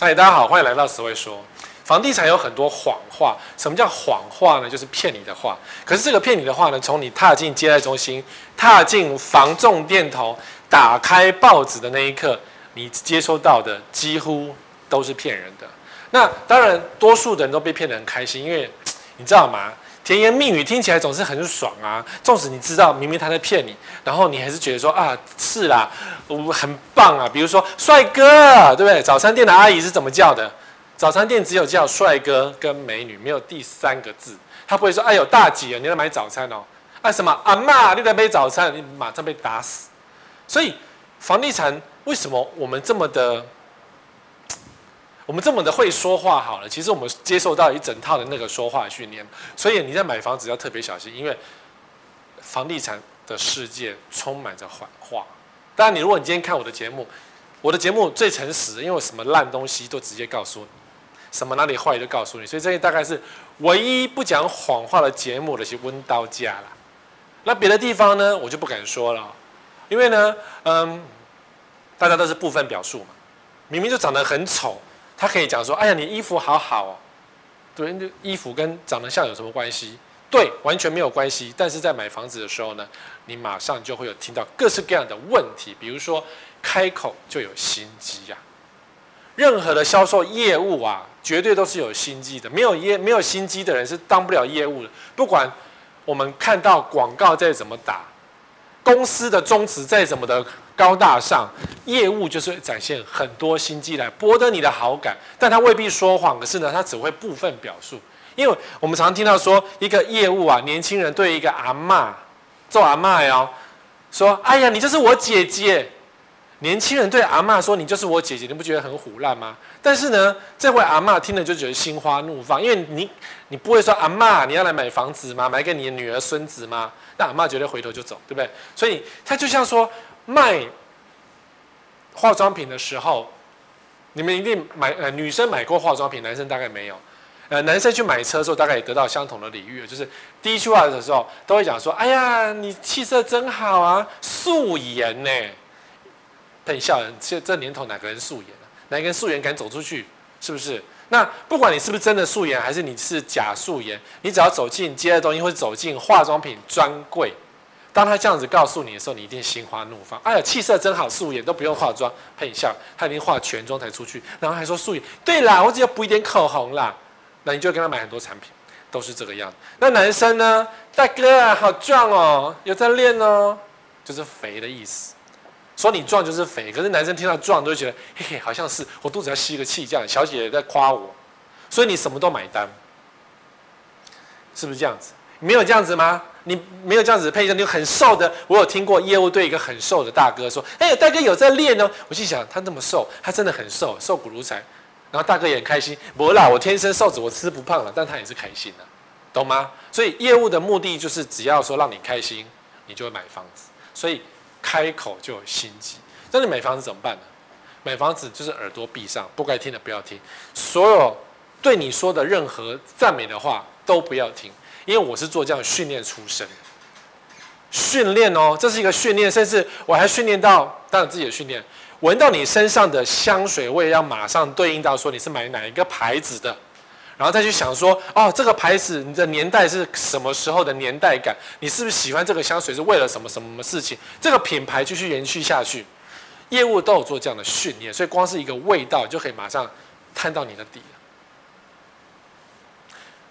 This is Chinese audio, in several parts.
嗨，大家好，欢迎来到词汇说。房地产有很多谎话，什么叫谎话呢？就是骗你的话。可是这个骗你的话呢，从你踏进接待中心、踏进房仲店头、打开报纸的那一刻，你接收到的几乎都是骗人的。那当然，多数的人都被骗得很开心，因为你知道吗？甜言蜜语听起来总是很爽啊！纵使你知道明明他在骗你，然后你还是觉得说啊，是啦，我很棒啊。比如说帅哥，对不对？早餐店的阿姨是怎么叫的？早餐店只有叫帅哥跟美女，没有第三个字。他不会说哎呦大姐，你来买早餐哦。啊什么阿嬷，你来杯早餐，你马上被打死。所以房地产为什么我们这么的？我们这么的会说话好了，其实我们接受到一整套的那个说话训练，所以你在买房子要特别小心，因为房地产的世界充满着谎话。当然，你如果你今天看我的节目，我的节目最诚实，因为我什么烂东西都直接告诉你，什么哪里坏就告诉你，所以这大概是唯一不讲谎话的节目的是温刀家了。那别的地方呢，我就不敢说了，因为呢，嗯，大家都是部分表述嘛，明明就长得很丑。他可以讲说：“哎呀，你衣服好好哦，对，衣服跟长得像有什么关系？对，完全没有关系。但是在买房子的时候呢，你马上就会有听到各式各样的问题，比如说开口就有心机呀。任何的销售业务啊，绝对都是有心机的。没有业没有心机的人是当不了业务的。不管我们看到广告再怎么打，公司的宗旨再怎么的。”高大上，业务就是展现很多心机来博得你的好感，但他未必说谎，可是呢，他只会部分表述。因为我们常听到说，一个业务啊，年轻人对一个阿嬷做阿嬷哦，说：“哎呀，你就是我姐姐。”年轻人对阿嬷说：“你就是我姐姐。”你不觉得很虎烂吗？但是呢，这位阿嬷听了就觉得心花怒放，因为你你不会说阿嬷，你要来买房子吗？买给你的女儿孙子吗？那阿嬷绝对回头就走，对不对？所以他就像说。卖化妆品的时候，你们一定买呃，女生买过化妆品，男生大概没有。呃，男生去买车的时候，大概也得到相同的礼遇，就是第一句话的时候都会讲说：“哎呀，你气色真好啊，素颜呢。”很笑人，这这年头哪个人素颜啊？哪个人素颜敢走出去？是不是？那不管你是不是真的素颜，还是你是假素颜，你只要走进接的东西，或者走进化妆品专柜。当他这样子告诉你的时候，你一定心花怒放。哎呀，气色真好，素颜都不用化妆，很像他已经化全妆才出去，然后还说素颜。对啦，我只要补一点口红啦，那你就跟他买很多产品，都是这个样子。那男生呢？大哥啊，好壮哦，有在练哦，就是肥的意思。说你壮就是肥，可是男生听到壮都会觉得嘿嘿，好像是我肚子要吸个气这样。小姐姐在夸我，所以你什么都买单，是不是这样子？没有这样子吗？你没有这样子配一下，你很瘦的。我有听过业务对一个很瘦的大哥说：“哎，大哥有在练哦。”我心想，他那么瘦，他真的很瘦，瘦骨如柴。然后大哥也很开心，不啦，我天生瘦子，我吃不胖了。但他也是开心的，懂吗？所以业务的目的就是，只要说让你开心，你就会买房子。所以开口就有心机。那你买房子怎么办呢？买房子就是耳朵闭上，不该听的不要听，所有对你说的任何赞美的话都不要听。因为我是做这样训练出身，训练哦，这是一个训练，甚至我还训练到，当然自己的训练，闻到你身上的香水味，要马上对应到说你是买哪一个牌子的，然后再去想说，哦，这个牌子你的年代是什么时候的年代感？你是不是喜欢这个香水是为了什么什么事情？这个品牌继续延续下去，业务都有做这样的训练，所以光是一个味道就可以马上探到你的底。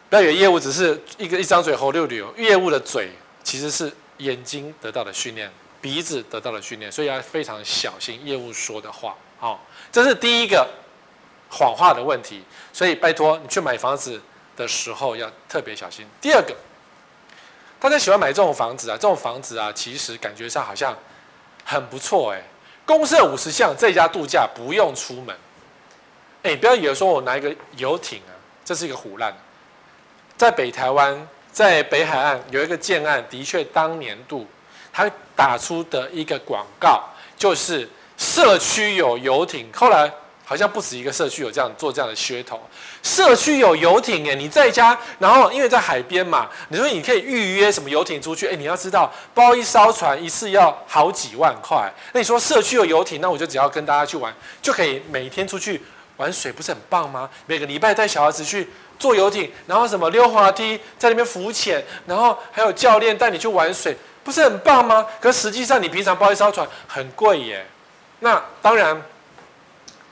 不要以为业务只是一个一张嘴猴溜溜，业务的嘴其实是眼睛得到的训练，鼻子得到的训练，所以要非常小心业务说的话。好，这是第一个谎话的问题，所以拜托你去买房子的时候要特别小心。第二个，大家喜欢买这种房子啊，这种房子啊，其实感觉上好像很不错哎，公设五十项，在家度假不用出门。哎，不要以为说我拿一个游艇啊，这是一个胡烂。在北台湾，在北海岸有一个建案，的确当年度他打出的一个广告就是社区有游艇。后来好像不止一个社区有这样做这样的噱头，社区有游艇哎，你在家，然后因为在海边嘛，你说你可以预约什么游艇出去？哎，你要知道包一艘船一次要好几万块。那你说社区有游艇，那我就只要跟大家去玩，就可以每天出去玩水不是很棒吗？每个礼拜带小孩子去坐游艇，然后什么溜滑梯，在那边浮潜，然后还有教练带你去玩水，不是很棒吗？可实际上你平常包一艘船很贵耶。那当然，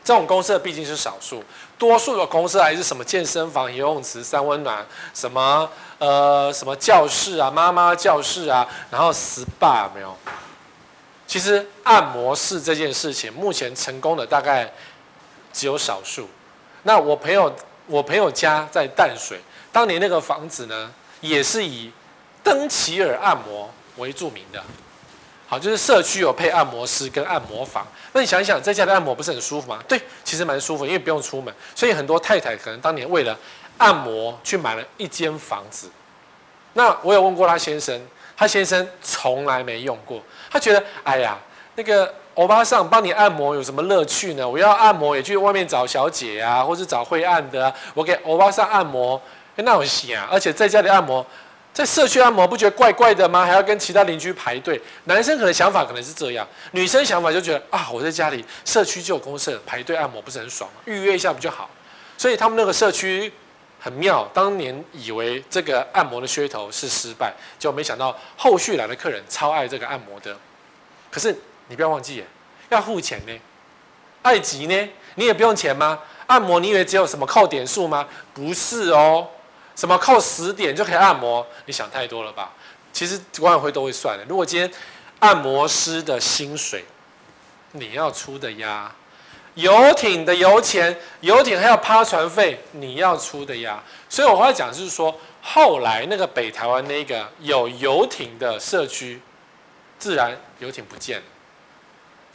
这种公设毕竟是少数，多数的公司还是什么健身房、游泳池、三温暖，什么呃什么教室啊、妈妈教室啊，然后 SPA 没有。其实按摩室这件事情，目前成功的大概。只有少数。那我朋友，我朋友家在淡水，当年那个房子呢，也是以登奇尔按摩为著名的。好，就是社区有配按摩师跟按摩房。那你想一想，在家的按摩不是很舒服吗？对，其实蛮舒服，因为不用出门。所以很多太太可能当年为了按摩去买了一间房子。那我有问过他先生，他先生从来没用过，他觉得，哎呀，那个。欧巴桑帮你按摩有什么乐趣呢？我要按摩也去外面找小姐啊，或是找会按的啊。我给欧巴桑按摩，那我行啊。而且在家里按摩，在社区按摩不觉得怪怪的吗？还要跟其他邻居排队。男生可能想法可能是这样，女生想法就觉得啊，我在家里社区就有公社，排队按摩不是很爽吗？预约一下不就好？所以他们那个社区很妙，当年以为这个按摩的噱头是失败，就没想到后续来的客人超爱这个按摩的。可是。你不要忘记，要付钱呢。爱吉呢，你也不用钱吗？按摩你以为只有什么靠点数吗？不是哦，什么靠十点就可以按摩？你想太多了吧？其实管委会都会算的。如果今天按摩师的薪水你要出的呀，游艇的油钱，游艇还要趴船费，你要出的呀。所以我后来讲就是说，后来那个北台湾那个有游艇的社区，自然游艇不见了。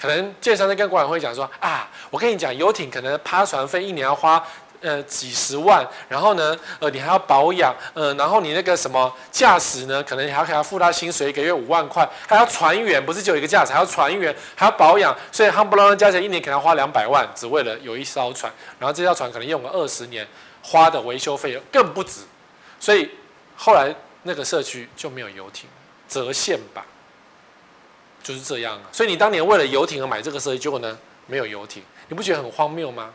可能建商在跟管委会讲说啊，我跟你讲，游艇可能趴船费一年要花呃几十万，然后呢，呃，你还要保养，呃，然后你那个什么驾驶呢，可能你还要给他付他薪水，一个月五万块，还要船员，不是只有一个驾驶，还要船员，还要保养，所以夯不啷加起来一年可能要花两百万，只为了有一艘船，然后这条船可能用了二十年，花的维修费用更不止，所以后来那个社区就没有游艇，折现吧。就是这样啊，所以你当年为了游艇而买这个设计，结果呢，没有游艇，你不觉得很荒谬吗？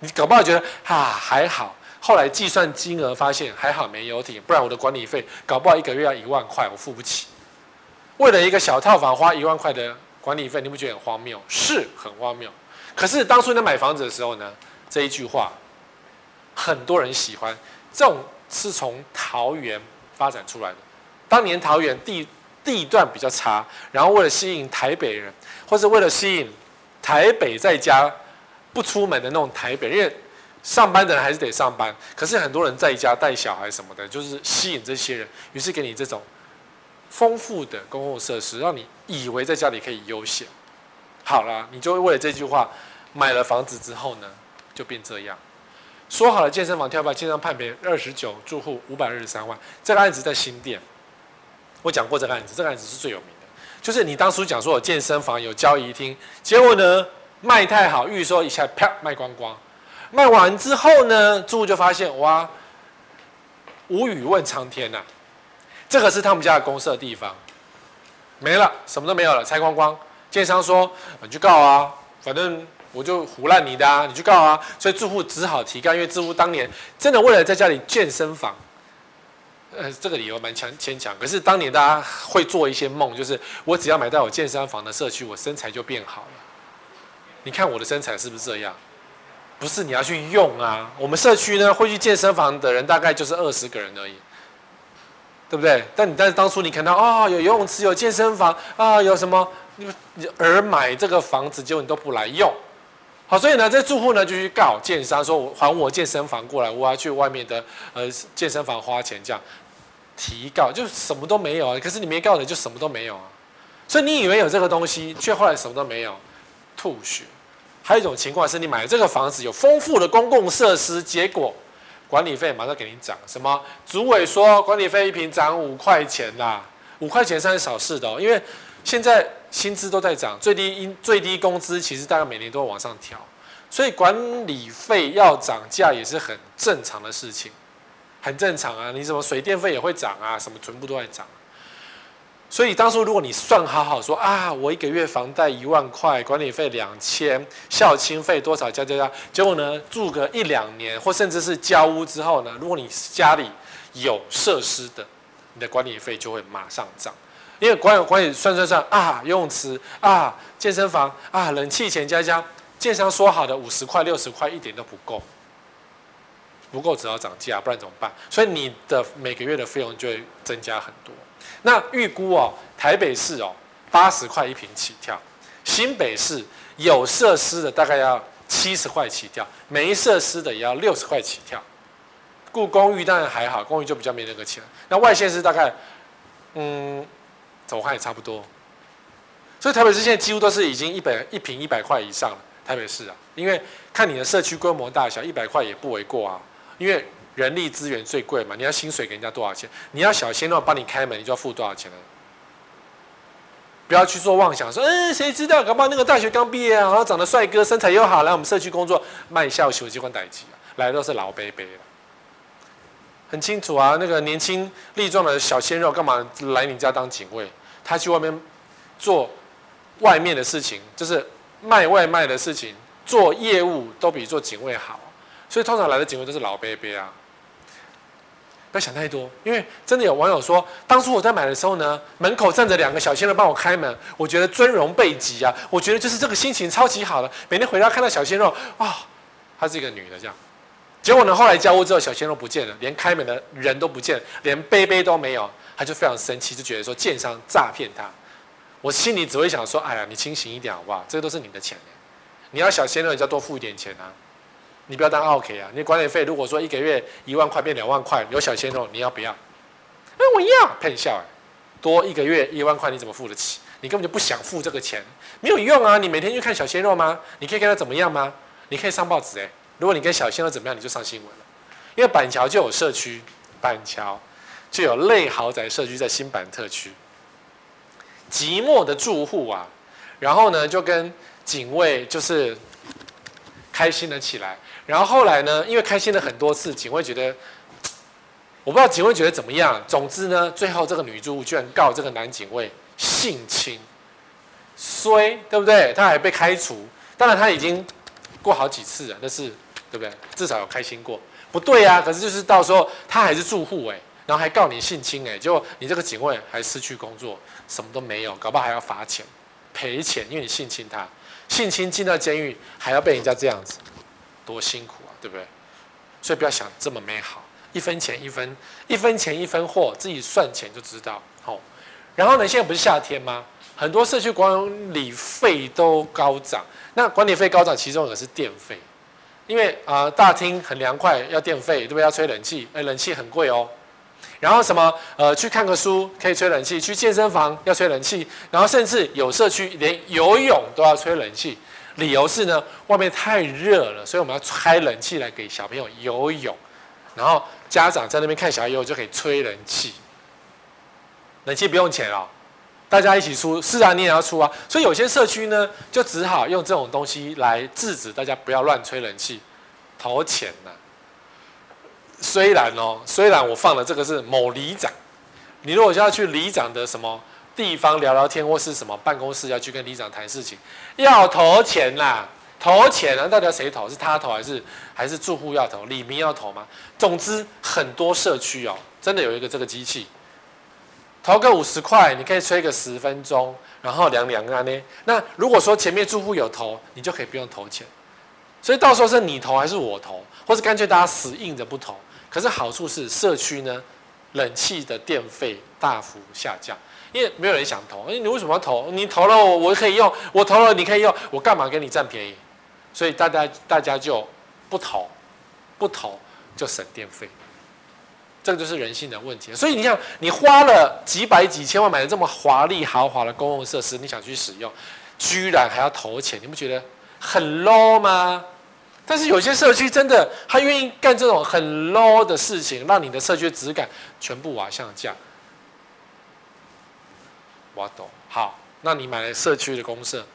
你搞不好觉得啊还好，后来计算金额发现还好没游艇，不然我的管理费搞不好一个月要一万块，我付不起。为了一个小套房花一万块的管理费，你不觉得很荒谬？是很荒谬。可是当初你在买房子的时候呢，这一句话很多人喜欢。这种是从桃园发展出来的，当年桃园地。地段比较差，然后为了吸引台北人，或是为了吸引台北在家不出门的那种台北，因为上班的人还是得上班，可是很多人在家带小孩什么的，就是吸引这些人，于是给你这种丰富的公共设施，让你以为在家里可以悠闲。好了，你就会为了这句话买了房子之后呢，就变这样。说好了健身房跳票，建商判赔二十九住户五百二十三万，这个案子在新店。我讲过这个案子，这个案子是最有名的，就是你当初讲说有健身房、有交易厅，结果呢卖太好，预售一下啪卖光光，卖完之后呢，住户就发现哇，无语问苍天呐、啊，这个是他们家的公设地方，没了，什么都没有了，拆光光。建商说你去告啊，反正我就唬烂你的啊，你去告啊，所以住户只好提告，因为住户当年真的为了在家里健身房。呃，这个理由蛮强牵强，可是当年大家会做一些梦，就是我只要买到有健身房的社区，我身材就变好了。你看我的身材是不是这样？不是你要去用啊。我们社区呢，会去健身房的人大概就是二十个人而已，对不对？但你但是当初你看到啊、哦，有游泳池，有健身房啊、有什么你而买这个房子，结果你都不来用。好，所以呢，这住户呢就去告建商说，我还我健身房过来，我要去外面的呃健身房花钱这样。提告就什么都没有啊，可是你没告的就什么都没有啊，所以你以为有这个东西，却后来什么都没有，吐血。还有一种情况是你买这个房子有丰富的公共设施，结果管理费马上给你涨，什么？主委说管理费一平涨五块钱啦，五块钱算是小事的哦，因为现在薪资都在涨，最低因最低工资其实大概每年都会往上调，所以管理费要涨价也是很正常的事情。很正常啊，你什么水电费也会涨啊，什么全部都在涨。所以当初如果你算好好说啊，我一个月房贷一万块，管理费两千，孝亲费多少加加加，结果呢住个一两年，或甚至是交屋之后呢，如果你家里有设施的，你的管理费就会马上涨，因为管理管理算算算啊，游泳池啊，健身房啊，冷气钱加加，建商说好的五十块六十块一点都不够，不够只要涨价，不然怎么办？所以你的每个月的费用就会增加很多。那预估哦，台北市哦八十块一平起跳，新北市有设施的大概要七十块起跳，没设施的也要六十块起跳。故公寓当然还好，公寓就比较没那个钱。那外县市大概，嗯，怎么看也差不多。所以台北市现在几乎都是已经一百一坪一百块以上了。台北市啊，因为看你的社区规模大小，一百块也不为过啊。因为人力资源最贵嘛，你要薪水给人家多少钱？你要小鲜肉帮你开门，你就要付多少钱呢？不要去做妄想，说，嗯，谁知道？搞不好那个大学刚毕业啊，然后长得帅哥，身材又好，来我们社区工作，卖笑球机关代志啊，来都是老伯伯。很清楚啊，那个年轻力壮的小鲜肉干嘛来你家当警卫？他去外面做外面的事情，就是卖外卖的事情，做业务都比做警卫好。所以通常来的警卫都是老伯伯啊。不要想太多，因为真的有网友说，当初我在买的时候呢，门口站着两个小鲜肉帮我开门，我觉得尊荣备极啊，我觉得就是这个心情超级好的。每天回家看到小鲜肉，哇、哦，她是一个女的这样。结果呢？后来交屋之后，小鲜肉不见了，连开门的人都不见了，连杯杯都没有，他就非常生气，就觉得说建商诈骗他。我心里只会想说：哎呀，你清醒一点好不好？这都是你的钱，你要小鲜肉，你就要多付一点钱啊！你不要当 OK 啊！你管理费如果说一个月一万块变两万块，有小鲜肉你要不要？哎，我要骗笑哎！多一个月一万块你怎么付得起？你根本就不想付这个钱，没有用啊！你每天去看小鲜肉吗？你可以跟他怎么样吗？你可以上报纸哎！如果你跟小鲜肉怎么样，你就上新闻了。因为板桥就有社区，板桥就有类豪宅社区在新板特区。寂寞的住户啊，然后呢就跟警卫就是开心了起来。然后后来呢，因为开心了很多次，警卫觉得我不知道警卫觉得怎么样。总之呢，最后这个女住户居然告这个男警卫性侵，衰对不对？他还被开除。当然他已经过好几次了，但是。对不对？至少有开心过，不对、啊。可是就是到时候他还是住户哎，然后还告你性侵哎，结果你这个警卫还失去工作，什么都没有，搞不好还要罚钱赔钱，因为你性侵他，性侵进到监狱还要被人家这样子，多辛苦啊，对不对？所以不要想这么美好，一分钱一分一分钱一分货，自己算钱就知道。好，然后呢，现在不是夏天吗？很多社区管理费都高涨，那管理费高涨，其中一个是电费。因为啊、大厅很凉快，要电费，对不对？要吹冷气，哎，冷气很贵哦。然后什么呃，去看个书可以吹冷气，去健身房要吹冷气，然后甚至有社区连游泳都要吹冷气。理由是呢，外面太热了，所以我们要开冷气来给小朋友游泳。然后家长在那边看小孩游泳就可以吹冷气，冷气不用钱哦。大家一起出，是啊，你也要出啊，所以有些社区呢，就只好用这种东西来制止大家不要乱吹冷气，投钱呐、啊。虽然哦，虽然我放的这个是某里长，你如果要去里长的什么地方聊聊天，或是什么办公室要去跟里长谈事情，要投钱啦、投钱啊，到底要谁投？是他投还是还是住户要投？里民要投吗？总之，很多社区哦，真的有一个这个机器。投个五十块，你可以吹个十分钟，然后凉凉啊呢。那如果说前面住户有投，你就可以不用投钱。所以到时候是你投还是我投，或是干脆大家死硬着不投。可是好处是社区呢，冷气的电费大幅下降，因为没有人想投。你为什么要投？你投了我我可以用，我投了你可以用，我干嘛跟你占便宜？所以大家大家就不投，不投就省电费。这个就是人性的问题，所以你想，你花了几百几千万买的这么华丽豪华的公共设施，你想去使用，居然还要投钱，你不觉得很 low 吗？但是有些社区真的，他愿意干这种很 low 的事情，让你的社区质感全部瓦下降。我懂，好，那你买了社区的公设，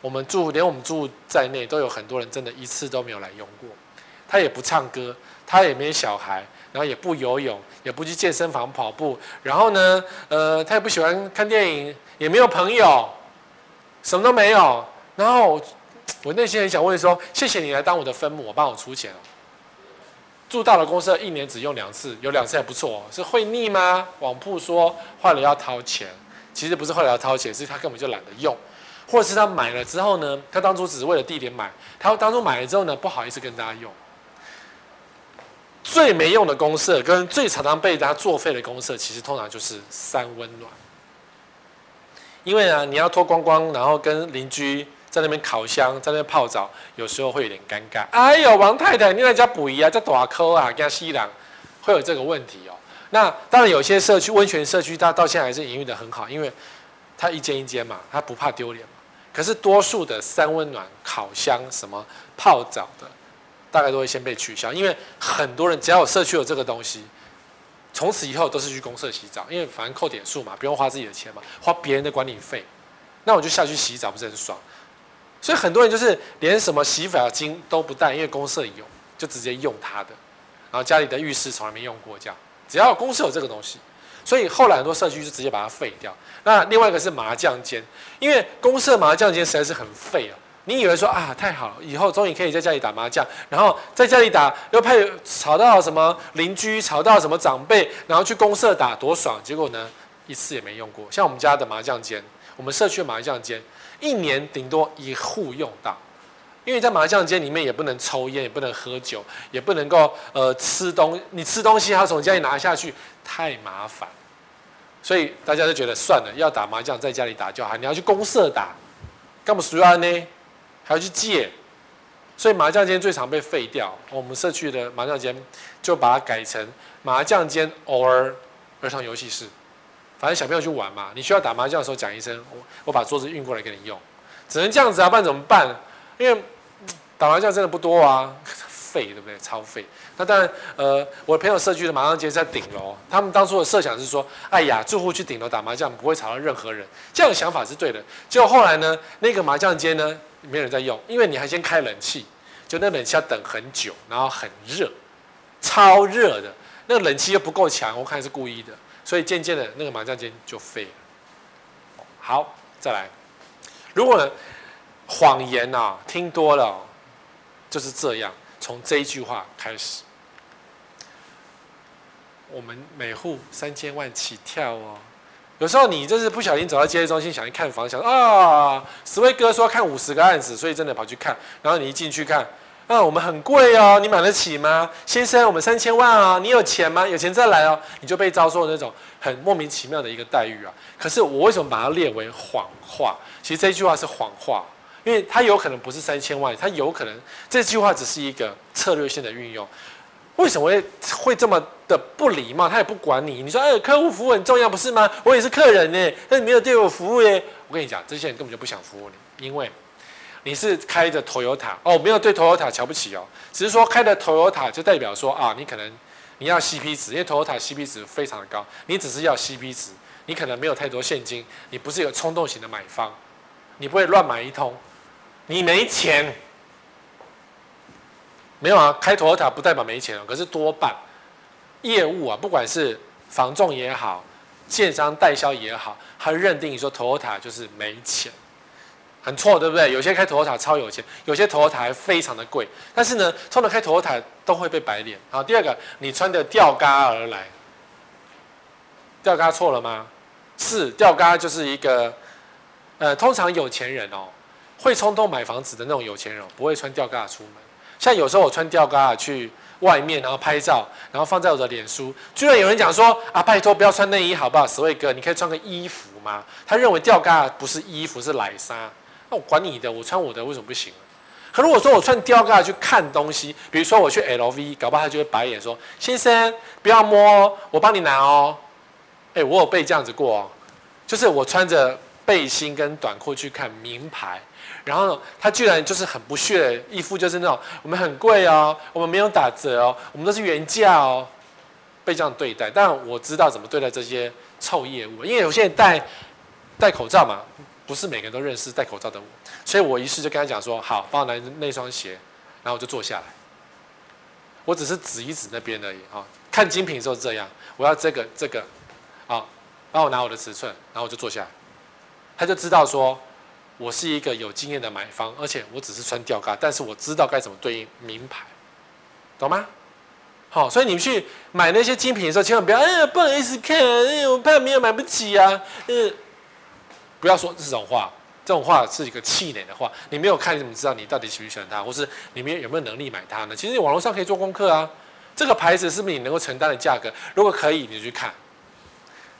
我们住连我们住在内，都有很多人真的一次都没有来用过，他也不唱歌，他也没小孩。然后也不游泳，也不去健身房跑步，然后呢，呃，他也不喜欢看电影，也没有朋友，什么都没有。然后我内心很想问说：谢谢你来当我的分母，我帮我出钱。住大的公司一年只用两次，有两次还不错，是会腻吗？网铺说坏了要掏钱，其实不是坏了要掏钱，是他根本就懒得用，或者是他买了之后呢，他当初只是为了地点买，他当初买了之后呢，不好意思跟大家用。最没用的公设跟最常常被大家作废的公设，其实通常就是三温暖。因为呢，你要脱光光，然后跟邻居在那边烤箱，在那边泡澡，有时候会有点尴尬。哎呦，王太太，你在家补衣啊，在大抠啊，跟西兰会有这个问题哦。那当然，有些社区温泉社区，它到现在还是营运得很好，因为它一间一间嘛，它不怕丢脸嘛。可是多数的三温暖、烤箱、什么泡澡的。大概都会先被取消，因为很多人只要有社区有这个东西，从此以后都是去公社洗澡，因为反正扣点数嘛，不用花自己的钱嘛，花别人的管理费，那我就下去洗澡，不是很爽？所以很多人就是连什么洗发精都不带，因为公社有，就直接用他的，然后家里的浴室从来没用过，这样只要公社有这个东西，所以后来很多社区就直接把它废掉。那另外一个是麻将间，因为公社麻将间实在是很废啊。你以为说啊，太好了，以后终于可以在家里打麻将，然后在家里打又怕吵到什么邻居，吵到什么长辈，然后去公社打多爽。结果呢，一次也没用过。像我们家的麻将间，我们社区的麻将间，一年顶多一户用到，因为在麻将间里面也不能抽烟，也不能喝酒，也不能够呃吃东，你吃东西还要从家里拿下去，太麻烦。所以大家就觉得算了，要打麻将在家里打就好，你要去公社打，干嘛需要呢？还要去借，所以麻将间最常被废掉。我们社区的麻将间就把它改成麻将间偶尔儿童游戏室，反正小朋友去玩嘛。你需要打麻将的时候讲一声，我我把桌子运过来给你用，只能这样子啊，不然怎么办？因为打麻将真的不多啊，废对不对？超废。那当然，呃，我的朋友社区的麻将街在顶楼，他们当初的设想是说，哎呀，住户去顶楼打麻将不会吵到任何人，这样的想法是对的。结果后来呢，那个麻将间呢？没人在用，因为你还先开冷气，就那冷气要等很久，然后很热，超热的，那个冷气又不够强，我看是故意的，所以渐渐的那个麻将间就废了。好，再来，如果谎言啊听多了，就是这样，从这一句话开始，我们每户三千万起跳哦。有时候你就是不小心走到接待中心，想去看房，想啊，十位哥说看五十个案子，所以真的跑去看。然后你一进去看，啊，我们很贵哦，你买得起吗？先生，我们三千万啊，你有钱吗？有钱再来哦。你就被遭受那种很莫名其妙的一个待遇啊。可是我为什么把它列为谎话？其实这句话是谎话，因为它有可能不是三千万，它有可能这句话只是一个策略性的运用。为什么会会这么的不礼貌？他也不管你。你说，哎，客户服务很重要，不是吗？我也是客人呢，但你没有对我服务耶。我跟你讲，这些人根本就不想服务你，因为你是开着 Toyota 哦，没有对 Toyota 瞧不起哦，只是说开着 Toyota 就代表说啊，你可能你要 CP 值，因为 Toyota CP 值非常的高，你只是要 CP 值，你可能没有太多现金，你不是一个冲动型的买方，你不会乱买一通，你没钱。没有啊，开 Toyota 不代表没钱哦。可是多半业务啊，不管是房仲也好，建商代销也好，他认定你说 Toyota 就是没钱，很错，对不对？有些开 Toyota 超有钱，有些 Toyota 还非常的贵。但是呢，通常开 Toyota 都会被白脸。好，第二个，你穿的吊嘎而来，吊嘎错了吗？是，吊嘎就是一个，呃，通常有钱人哦，会冲动买房子的那种有钱人，不会穿吊嘎出门。像有时候我穿吊嘎去外面，然后拍照，然后放在我的脸书，居然有人讲说啊，拜托不要穿内衣好不好？史威哥，你可以穿个衣服吗？他认为吊嘎不是衣服，是奶纱。那我管你的，我穿我的为什么不行？可如果说我穿吊嘎去看东西，比如说我去 LV，搞不好他就会白眼说：“先生不要摸，我帮你拿哦。”哎，我有被这样子过哦，就是我穿着背心跟短裤去看名牌。然后他居然就是很不屑，一副就是那种我们很贵哦，我们没有打折哦，我们都是原价哦，被这样对待。但我知道怎么对待这些臭业务，因为有些人戴戴口罩嘛，不是每个人都认识戴口罩的我，所以我于是就跟他讲说：好，帮我拿那双鞋，然后我就坐下来，我只是指一指那边而已啊，看精品的时候是这样，我要这个这个，啊，帮我拿我的尺寸，然后我就坐下来，他就知道说，我是一个有经验的买方，而且我只是穿吊嘎，但是我知道该怎么对应名牌，懂吗？好，所以你们去买那些精品的时候，千万不要，哎呀，不好意思看，哎，我怕没有买不起啊，嗯，不要说这种话。这种话是一个气馁的话，你没有看，你怎么知道你到底喜不喜欢它，或是你们有没有能力买它呢？其实你网络上可以做功课啊，这个牌子是不是你能够承担的价格？如果可以，你就去看。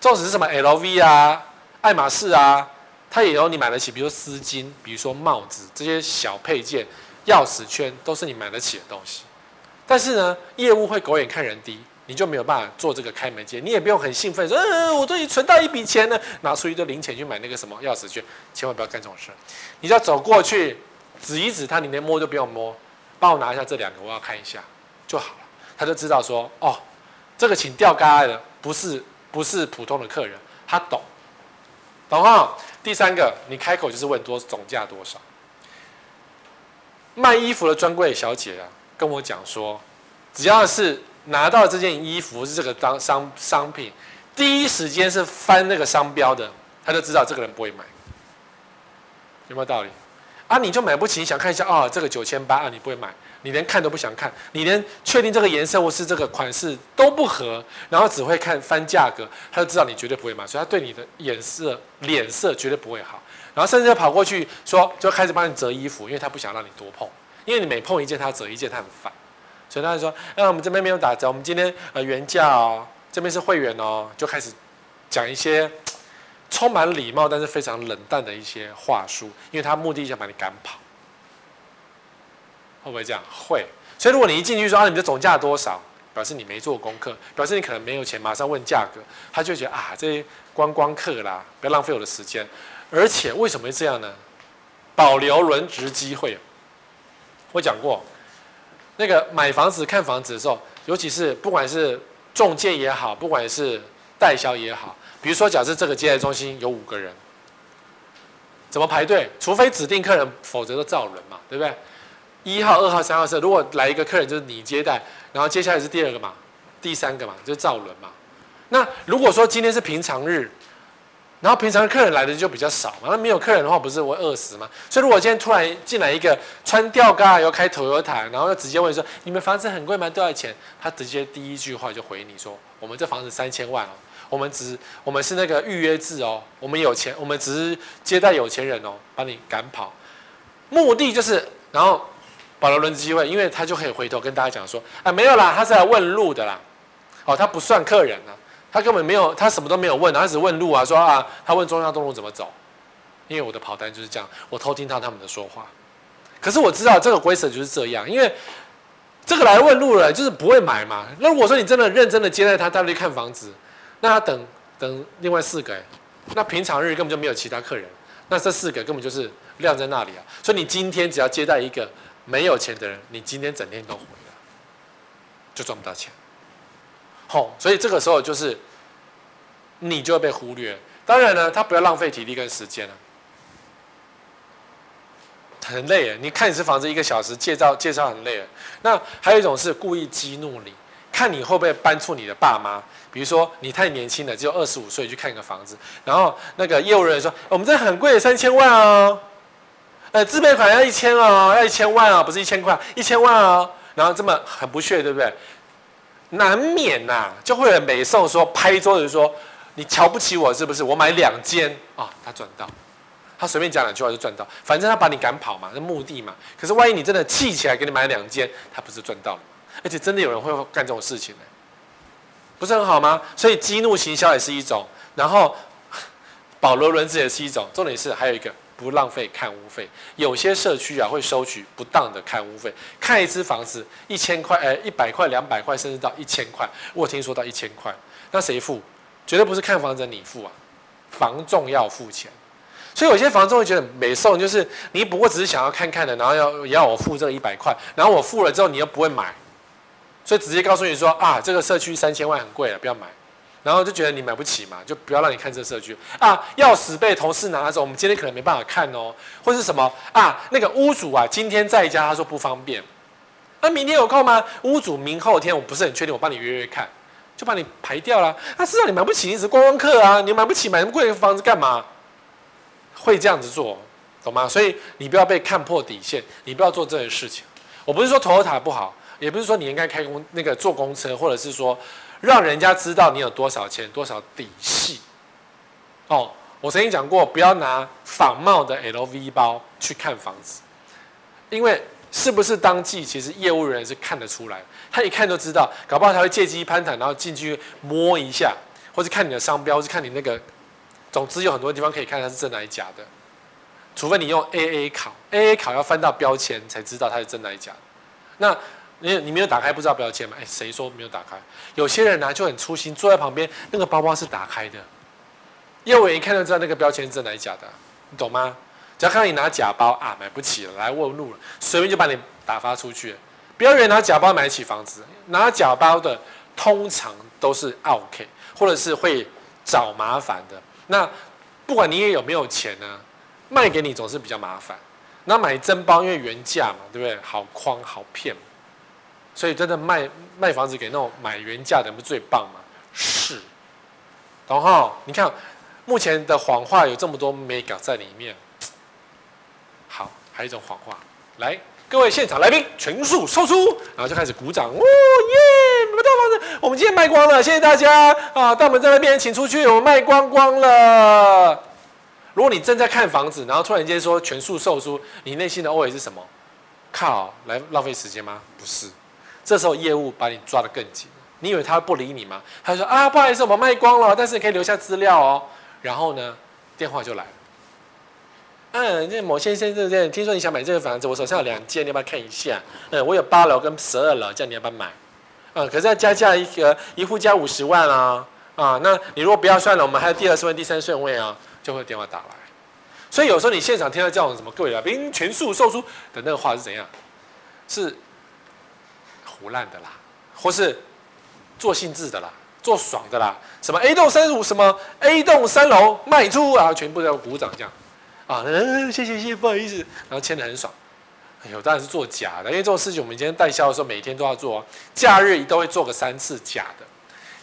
纵使是什么 LV 啊、爱马仕啊，它也有你买得起，比如说丝巾，比如说帽子这些小配件、钥匙圈，都是你买得起的东西。但是呢，业务会狗眼看人低。你就没有办法做这个开门见，你也不用很兴奋说，嗯，我终于存到一笔钱了，拿出一堆零钱去买那个什么钥匙圈，千万不要干这种事。你就要走过去，指一指他，你连摸都不用摸，帮我拿一下这两个，我要看一下就好了。他就知道说，哦，这个请吊嘎的不是不是普通的客人，他懂，懂哈。第三个，你开口就是问多总价多少。卖衣服的专柜小姐啊，跟我讲说，只要是。拿到这件衣服是这个当商商品，第一时间是翻那个商标的，他就知道这个人不会买，有没有道理？啊，你就买不起，你想看一下啊、哦，这个九千八啊，你不会买，你连看都不想看，你连确定这个颜色或是这个款式都不合，然后只会看翻价格，他就知道你绝对不会买，所以他对你的眼色脸色绝对不会好，然后甚至跑过去说，就开始帮你折衣服，因为他不想让你多碰，因为你每碰一件他折一件，他很烦。所以他就说：“那、我们这边没有打折，我们今天呃原价哦，这边是会员哦。”就开始讲一些充满礼貌但是非常冷淡的一些话术，因为他目的想把你赶跑，会不会这样？会。所以如果你一进去说啊，你的总价多少，表示你没做功课，表示你可能没有钱，马上问价格，他就觉得啊，这些观光客啦，不要浪费我的时间。而且为什么会这样呢？保留轮值机会，我讲过。那个买房子看房子的时候，尤其是不管是中介也好，不管是代销也好，比如说假设这个接待中心有五个人，怎么排队？除非指定客人，否则都照轮嘛，对不对？一号、二号、三号、四，如果来一个客人就是你接待，然后接下来是第二个嘛，第三个嘛，就照轮嘛。那如果说今天是平常日。然后平常客人来的就比较少嘛，那没有客人的话，不是会饿死吗？所以如果今天突然进来一个穿吊嘎又开 Toyota，然后又直接问说：“你们房子很贵吗？多少钱？”他直接第一句话就回你说：“我们这房子三千万哦，我们只我们是那个预约制哦，我们有钱，我们只是接待有钱人哦，把你赶跑。”目的就是然后保留轮值机会，因为他就可以回头跟大家讲说：“啊，没有啦，他是来问路的啦，哦，他不算客人啊。”他根本没有，他什么都没有问，他只问路啊，说啊，他问中央东路怎么走，因为我的跑单就是这样，我偷听到他们的说话。可是我知道这个规则就是这样，因为这个来问路了，就是不会买嘛。那如果说你真的认真的接待他，带他去看房子，那他等等另外四个，那平常日根本就没有其他客人，那这四个根本就是晾在那里啊。所以你今天只要接待一个没有钱的人，你今天整天都回了，就赚不到钱。哦，所以这个时候就是你就会被忽略。当然呢，他不要浪费体力跟时间了，很累啊。你看一次房子一个小时，介绍介绍很累。那还有一种是故意激怒你，看你会不会搬出你的爸妈。比如说你太年轻了，只有二十五岁去看一个房子，然后那个业务人员说：“我们这很贵，三千万哦，呃，自备款要一千哦，要一千万哦，不是一千块，一千万哦。”然后这么很不屑，对不对？难免呐、就会有美送说拍桌子说，你瞧不起我是不是？我买两间啊，他赚到，他随便讲两句话就赚到，反正他把你赶跑嘛，是目的嘛。可是万一你真的气起来给你买两间，他不是赚到了吗？而且真的有人会干这种事情呢，不是很好吗？所以激怒行销也是一种，然后保留轮子也是一种，重点是还有一个。不浪费看屋费，有些社区啊会收取不当的看屋费。看一支房子一千块，呃，一百块、两百块，甚至到一千块。我听说到一千块，那谁付？绝对不是看房子你付啊，房仲要付钱。所以有些房仲会觉得没送，就是你不过只是想要看看的，然后要要我付这一百块，然后我付了之后你又不会买，所以直接告诉你说啊，这个社区三千万很贵了，不要买。然后就觉得你买不起嘛，就不要让你看这个社区啊。钥匙被同事拿走，我们今天可能没办法看哦，或是什么啊？那个屋主啊，今天在家，他说不方便。那、明天有空吗？屋主明后天，我不是很确定，我帮你约约看。就把你排掉了。那事实上你买不起，你是观光客啊，你买不起买那么贵的房子干嘛？会这样子做，懂吗？所以你不要被看破底线，你不要做这些事情。我不是说 Toyota 不好，也不是说你应该开公那个坐公车，或者是说让人家知道你有多少钱、多少底细。哦，我曾经讲过，不要拿仿冒的 LV 包去看房子，因为是不是当季，其实业务人员是看得出来，他一看就知道，搞不好他会借机攀谈，然后进去摸一下，或是看你的商标，或是看你那个，总之有很多地方可以看它是真的还是假的，除非你用 AA 考，AA 考要翻到标签才知道它是真的还是假的。那你你没有打开不知道标签吗？哎，谁说没有打开？有些人呢、就很粗心，坐在旁边，那个包包是打开的。业务员一看就知道那个标签是真的还假的，你懂吗？只要看到你拿假包啊，买不起了，来问路了，随便就把你打发出去。不要以为拿假包买得起房子，拿假包的通常都是 OK，或者是会找麻烦的。那不管你也有没有钱呢，卖给你总是比较麻烦。那买真包因为原价嘛，对不对？好诓好骗，所以真的卖卖房子给那种买原价的不是最棒吗？是。然后你看。目前的谎话有这么多眉角在里面，好，还有一种谎话，来，各位现场来宾全数售出，然后就开始鼓掌，哦耶，买到房子，我们今天卖光了，谢谢大家啊！大门在那边，请出去，我们卖光光了。如果你正在看房子，然后突然间说全数售出，你内心的 OS 是什么？靠，来浪费时间吗？不是，这时候业务把你抓得更紧，你以为他会不理你吗？他说啊，不好意思，我们卖光了，但是你可以留下资料哦。然后呢，电话就来了。嗯，这某先生对不对？听说你想买这个房子，我手上有两间，你要不要看一下？嗯，我有八楼跟十二楼，这样你要不要买？嗯，可是要加价一个一户加五十万啊！啊，那你如果不要算了，我们还有第二顺位、第三顺位啊，就会电话打来。所以有时候你现场听到这种什么各位来宾全数售出的那个话是怎样？是唬烂的啦，或是做性质的啦。做爽的啦，什么 A 栋三十五，什么 A 栋三楼卖出啊，全部都要鼓掌这样，啊，嗯，谢谢谢谢，不好意思，然后签得很爽。哎呦，当然是做假的，因为这种事情我们今天代销的时候每天都要做，假日都会做个三次假的。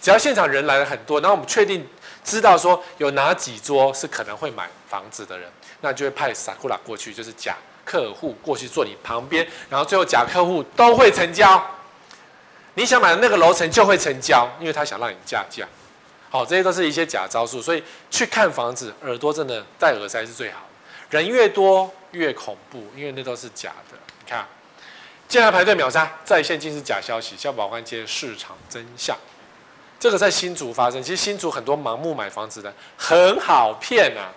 只要现场人来了很多，然后我们确定知道说有哪几桌是可能会买房子的人，那就会派萨库拉过去，就是假客户过去坐你旁边，然后最后假客户都会成交。你想买的那个楼层就会成交，因为他想让你加价。好，这些都是一些假招数，所以去看房子，耳朵真的戴耳塞是最好。人越多越恐怖，因为那都是假的。你看，进来排队秒杀，在线尽是假消息，消保官揭市场真相。这个在新竹发生，其实新竹很多盲目买房子的很好骗啊。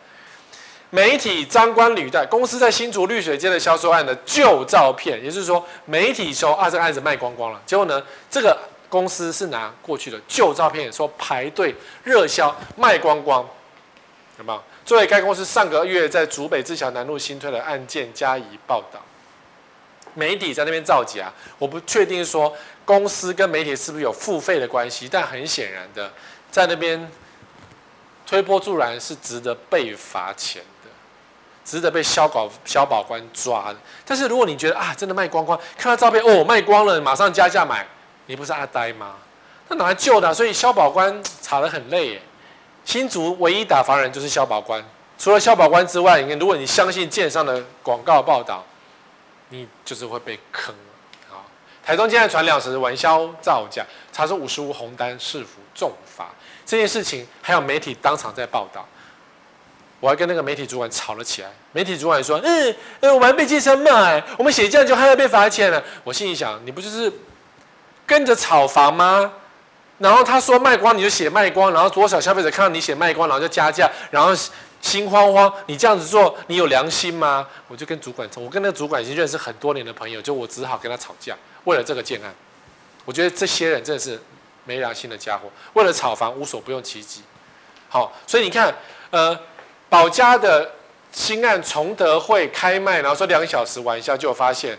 媒体张冠李戴，公司在新竹绿水街的销售案的旧照片，也就是说，媒体说啊，这个案子卖光光了。结果呢，这个公司是拿过去的旧照片说排队热销卖光光，有没有？作为该公司上个月在竹北自强南路新推的案件加以报道，媒体在那边造假，我不确定说公司跟媒体是不是有付费的关系，但很显然的，在那边推波助澜是值得被罚钱。值得被消保消保官抓的，但是如果你觉得啊，真的卖光光，看到照片哦，卖光了，马上加价买，你不是阿呆吗？那哪来旧的？所以消保官查得很累耶。新竹唯一打房人就是消保官，除了消保官之外，你，如果你相信建商的广告报道，你就是会被坑。好，台中现在传两时玩销造假，查出五十户红单，是否重罚这件事情，还有媒体当场在报道。我还跟那个媒体主管吵了起来。媒体主管说：“嗯，嗯，我们被建商骂，我们写这样就还要被罚钱了。”我心里想：“你不就是跟着炒房吗？然后他说卖光，你就写卖光，然后多少消费者看到你写卖光，然后就加价，然后心慌慌。你这样子做，你有良心吗？”我就跟主管，我跟那个主管已经认识很多年的朋友，就我只好跟他吵架，为了这个建案。我觉得这些人真的是没良心的家伙，为了炒房无所不用其极。好，所以你看，呃。保家的新案崇德会开卖，然后说两小时完销，就发现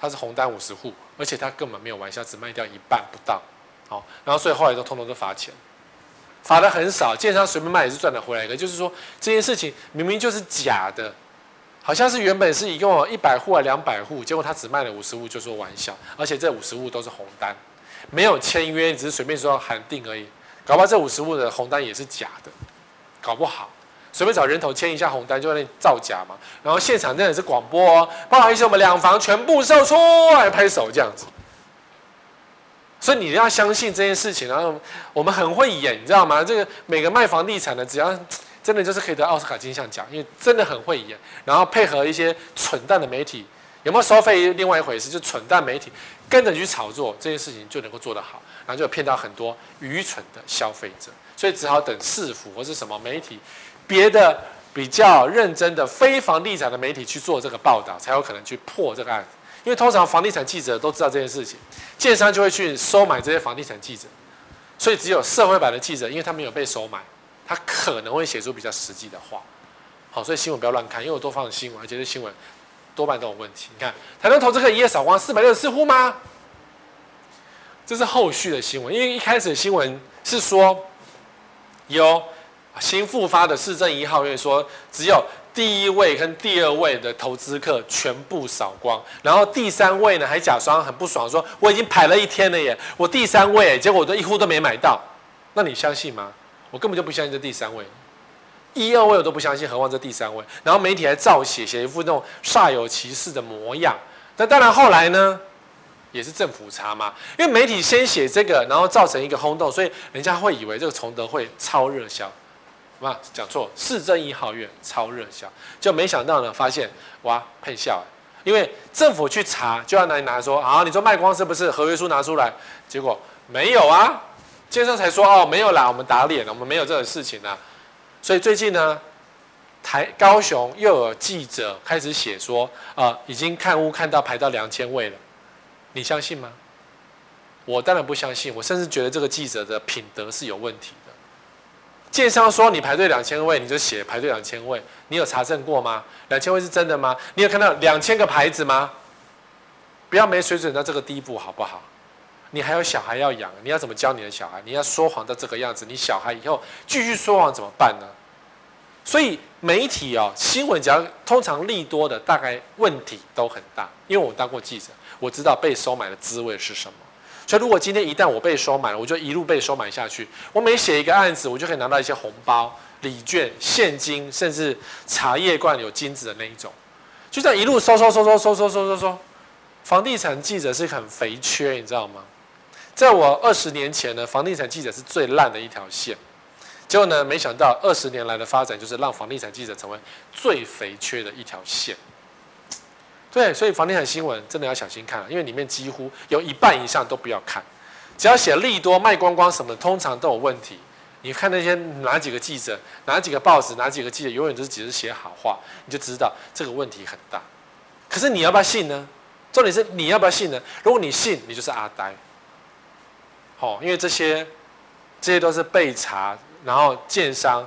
他是红单五十户，而且他根本没有完销，只卖掉一半不到。好，然后所以后来都通通都罚钱，罚的很少，建商随便卖也是赚得回来的。就是说这件事情明明就是假的，好像是原本是一共有一百户啊两百户，结果他只卖了五十户就说完销，而且这五十户都是红单。没有签约，只是随便说喊定而已。搞不好这五十户的红单也是假的，搞不好随便找人头签一下红单就在那里造假嘛。然后现场真的是广播哦，不好意思，我们两房全部售出，来拍手这样子。所以你要相信这件事情，然后我们很会演，你知道吗？这个每个卖房地产的，只要 真的就是可以得奥斯卡金像奖，因为真的很会演，然后配合一些蠢蛋的媒体，有没有收费另外一回事，就蠢蛋媒体跟着去炒作这件事情就能够做得好，然后就骗到很多愚蠢的消费者，所以只好等市府或是什么媒体，别的比较认真的非房地产的媒体去做这个报道，才有可能去破这个案子。因为通常房地产记者都知道这件事情，建商就会去收买这些房地产记者，所以只有社会版的记者，因为他没有被收买，他可能会写出比较实际的话。好，所以新闻不要乱看，因为我多放新闻，而且这新闻多半都有问题。你看，台东投资客一夜扫光四百六十四户吗？这是后续的新闻，因为一开始的新闻是说有新复发的市政一号院说只有。第一位跟第二位的投资客全部扫光，然后第三位呢还假装很不爽，说我已经排了一天了耶，我第三位，结果我都一户都没买到，那你相信吗？我根本就不相信这第三位，一二位我都不相信，何况这第三位？然后媒体还造写，写一副那种煞有其事的模样。那当然后来呢，也是政府查嘛，因为媒体先写这个，然后造成一个轰动，所以人家会以为这个崇德会超热销。啊，讲错，市政一号院超热销，就没想到呢，发现哇，喷笑，因为政府去查，就要拿你拿说，啊，你说卖光是不是？合约书拿出来，结果没有啊，建商才说哦，没有啦，我们打脸了，我们没有这个事情啊。所以最近呢，台高雄又有记者开始写说，啊，已经看屋看到排到两千位了，你相信吗？我当然不相信，我甚至觉得这个记者的品德是有问题。建商说你排队两千位，你就写排队两千位，你有查证过吗？两千位是真的吗？你有看到两千个牌子吗？不要没水准到这个地步，好不好？你还有小孩要养，你要怎么教你的小孩？你要说谎到这个样子，你小孩以后继续说谎怎么办呢？所以媒体哦，新闻只要通常利多的，大概问题都很大。因为我当过记者，我知道被收买的滋味是什么。所以，如果今天一旦我被收买了，我就一路被收买下去。我每写一个案子，我就可以拿到一些红包、礼券、现金，甚至茶叶罐有金子的那一种。就这样一路收收收收收收收收收。房地产记者是很肥缺，你知道吗？在我二十年前呢，房地产记者是最烂的一条线。结果呢，没想到二十年来的发展，就是让房地产记者成为最肥缺的一条线。对，所以房地产新闻真的要小心看，因为里面几乎有一半以上都不要看，只要写利多卖光光什么，通常都有问题。你看那些哪几个记者，哪几个报纸，哪几个记者，永远都是只是写好话，你就知道这个问题很大。可是你要不要信呢？重点是你要不要信呢？如果你信，你就是阿呆。好，因为这些这些都是被查，然后建商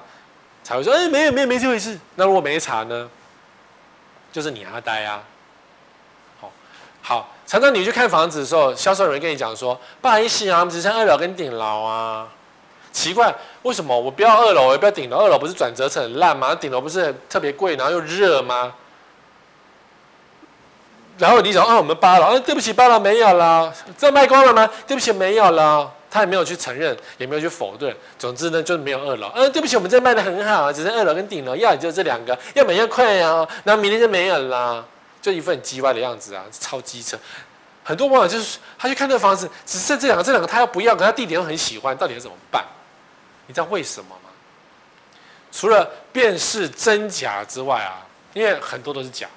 才会说，哎，没有没有没这回事。那如果没查呢？就是你阿呆啊。好，常常你去看房子的时候，销售人员跟你讲说：“不好意思啊，我们只剩二楼跟顶楼啊。”奇怪，为什么我不要二楼，我也不要顶楼？二楼不是转折层很烂吗？顶楼不是特别贵，然后又热吗？然后你讲：“啊，我们八楼，啊，对不起，八楼没有了，这卖光了吗？对不起，没有了。”他也没有去承认，也没有去否认。总之呢，就是没有二楼。嗯，对不起，我们这卖得很好，只剩二楼跟顶楼，要也就这两个，要买要快啊。那明天就没有了。就一份叽歪的样子啊，超机车。很多网友就是他去看这个房子，只剩这两个，这两个他要不要？可他弟弟又很喜欢，到底要怎么办？你知道为什么吗？除了辨识真假之外啊，因为很多都是假，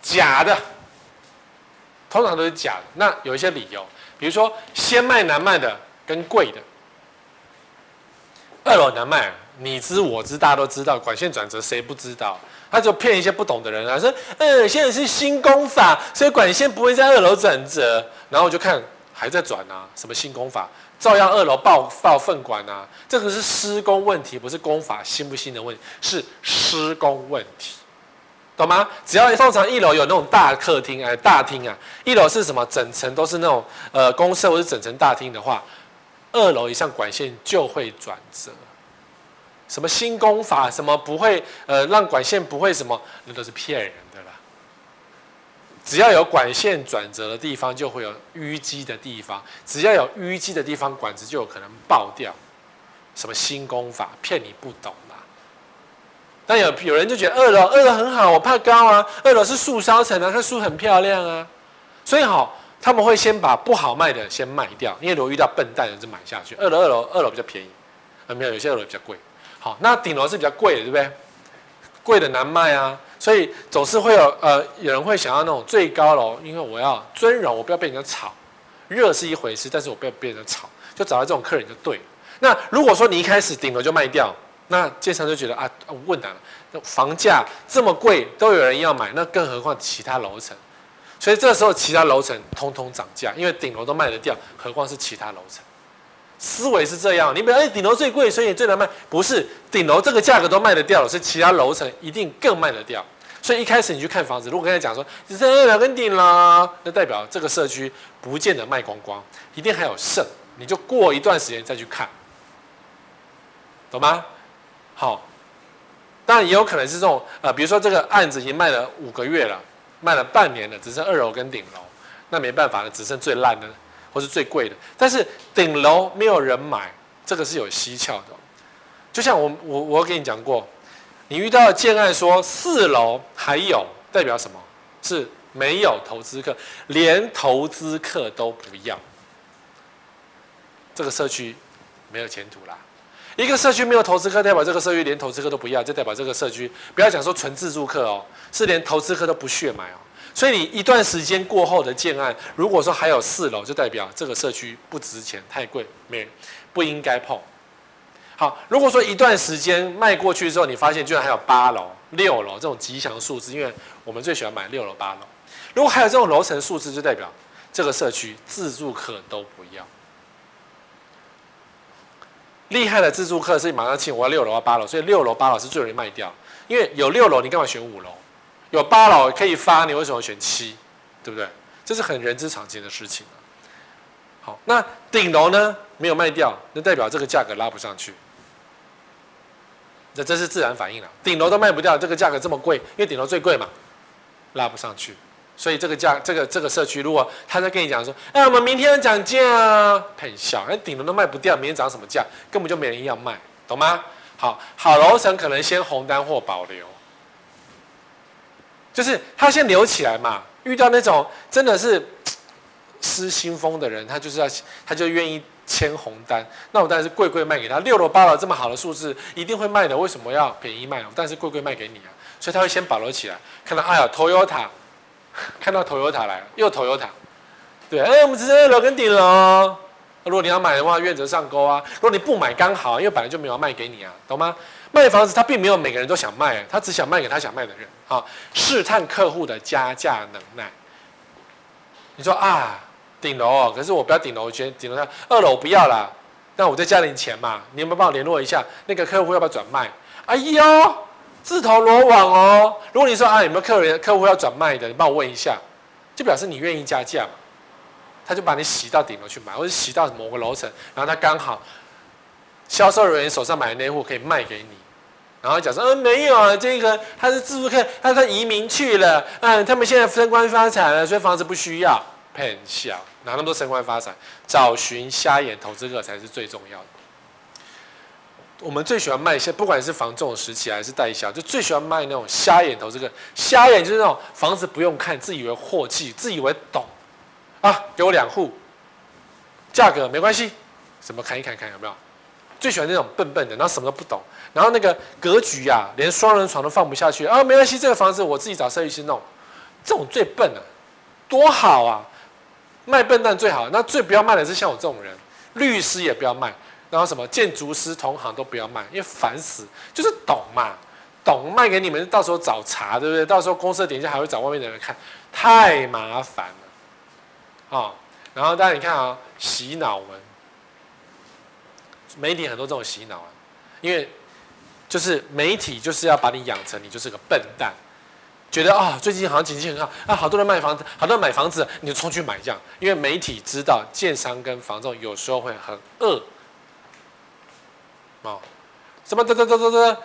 假的，通常都是假的。那有一些理由，比如说先卖难卖的跟贵的，二楼难卖，你知我知，大家都知道，管线转折谁不知道？他就骗一些不懂的人啊，说，嗯，现在是新工法，所以管线不会在二楼转折。然后我就看还在转啊，什么新工法，照样二楼爆爆粪管啊。这个是施工问题，不是工法新不新的问题，是施工问题，懂吗？只要通常一楼有那种大客厅哎大厅啊，一楼是什么？整层都是那种呃公设或者整层大厅的话，二楼以上管线就会转折。什么新工法？什么不会？呃，让管线不会什么？那都是骗人的啦。只要有管线转折的地方，就会有淤积的地方；只要有淤积的地方，管子就有可能爆掉。什么新工法，骗你不懂啦！但有有人就觉得二楼二楼很好，我怕高啊，二楼是树烧层啊，它树很漂亮啊，所以好，他们会先把不好卖的先卖掉，因为如果遇到笨蛋人就买下去。二楼二楼二楼比较便宜，啊没有？有些二楼比较贵。好，那顶楼是比较贵的，对不对？贵的难卖啊。所以总是会有呃，有人会想要那种最高楼，因为我要尊荣，我不要被人家吵。热是一回事，但是我不要被人家吵，就找到这种客人就对了。那如果说你一开始顶楼就卖掉，那建商就觉得啊，问难了，房价这么贵都有人要买，那更何况其他楼层？所以这时候其他楼层通通涨价，因为顶楼都卖得掉，何况是其他楼层？思维是这样，你比如哎，顶楼最贵，所以最难卖，不是顶楼这个价格都卖得掉了，是其他楼层一定更卖得掉。所以一开始你去看房子，如果跟他讲说只剩二楼跟顶了，那代表这个社区不见得卖光光，一定还有剩，你就过一段时间再去看，懂吗？好，当然也有可能是这种呃，比如说这个案子已经卖了五个月了，卖了半年了，只剩二楼跟顶楼，那没办法了，只剩最烂的。或是最贵的，但是顶楼没有人买，这个是有蹊跷的。就像我我我跟你讲过，你遇到的建案说四楼还有，代表什么？是没有投资客，连投资客都不要，这个社区没有前途啦。一个社区没有投资客，代表这个社区连投资客都不要，就代表这个社区不要讲说纯自住客哦，是连投资客都不屑买哦。所以你一段时间过后的建案，如果说还有四楼，就代表这个社区不值钱，太贵，没不应该碰。好，如果说一段时间卖过去之后，你发现居然还有八楼、六楼这种吉祥数字，因为我们最喜欢买六楼、八楼。如果还有这种楼层数字，就代表这个社区自住客都不要。厉害的自助客是马上进，我要六楼啊八楼，所以六楼、八楼是最容易卖掉，因为有六楼，你干嘛选五楼？有八楼可以发，你为什么选七？对不对？这是很人之常情的事情。好，那顶楼呢？没有卖掉，那代表这个价格拉不上去。这这是自然反应了。顶楼都卖不掉，这个价格这么贵，因为顶楼最贵嘛，拉不上去。所以这个价，这个这个社区，如果他在跟你讲说，哎，我们明天要涨价啊，很小，哎，顶楼都卖不掉，明天涨什么价？根本就没人要卖，懂吗？好，好楼层可能先红单或保留。就是他先留起来嘛，遇到那种真的是失心疯的人，他就是要，他就愿意签红单。那我当然是贵贵卖给他，六楼八楼这么好的数字一定会卖的，为什么要便宜卖？但是贵贵卖给你啊，所以他会先保留起来。看到哎呀，Toyota，看到 Toyota 来了，又 Toyota，对，哎，我们只剩二楼跟顶楼。如果你要买的话，愿者上钩啊。如果你不买，刚好，因为本来就没有卖给你啊，懂吗？卖房子他并没有每个人都想卖，他只想卖给他想卖的人啊，试探客户的加价能耐。你说啊，顶楼，可是我不要顶楼，我觉得顶楼上二楼我不要了，那我再加点钱嘛，你有没有帮我联络一下那个客户要不要转卖？哎呦，自投罗网哦。如果你说啊，有没有客人客户要转卖的，你帮我问一下，就表示你愿意加价嘛。他就把你洗到顶楼去买，或者洗到某个楼层，然后他刚好销售人员手上买的那户可以卖给你，然后讲说，嗯，没有啊，这个他是自住客，他他移民去了，嗯，他们现在升官发财了，所以房子不需要，骗笑，哪那么多升官发财？找寻瞎眼投资客才是最重要的。我们最喜欢卖一些，不管是房仲时期还是代销，就最喜欢卖那种瞎眼头。这个。瞎眼就是那种房子不用看，自以为货气，自以为懂。啊，给我两户，价格没关系，什么看一看看有没有？最喜欢那种笨笨的，然后什么都不懂，然后那个格局呀、连双人床都放不下去啊，没关系，这个房子我自己找设计师弄，这种最笨了，多好啊！卖笨蛋最好，那最不要卖的是像我这种人，律师也不要卖，然后什么建筑师同行都不要卖，因为烦死，就是懂嘛，懂卖给你们，到时候找茬，对不对？到时候公司的点下还会找外面的人看，太麻烦了。啊、然后大家你看啊、洗脑文，媒体很多这种洗脑啊，因为就是媒体就是要把你养成你就是个笨蛋，觉得啊、最近好像经济很好啊，好多人卖房子，好多人买房子，你就冲去买这样，因为媒体知道建商跟房仲有时候会很饿，哦，什么嘚嘚嘚嘚嘚，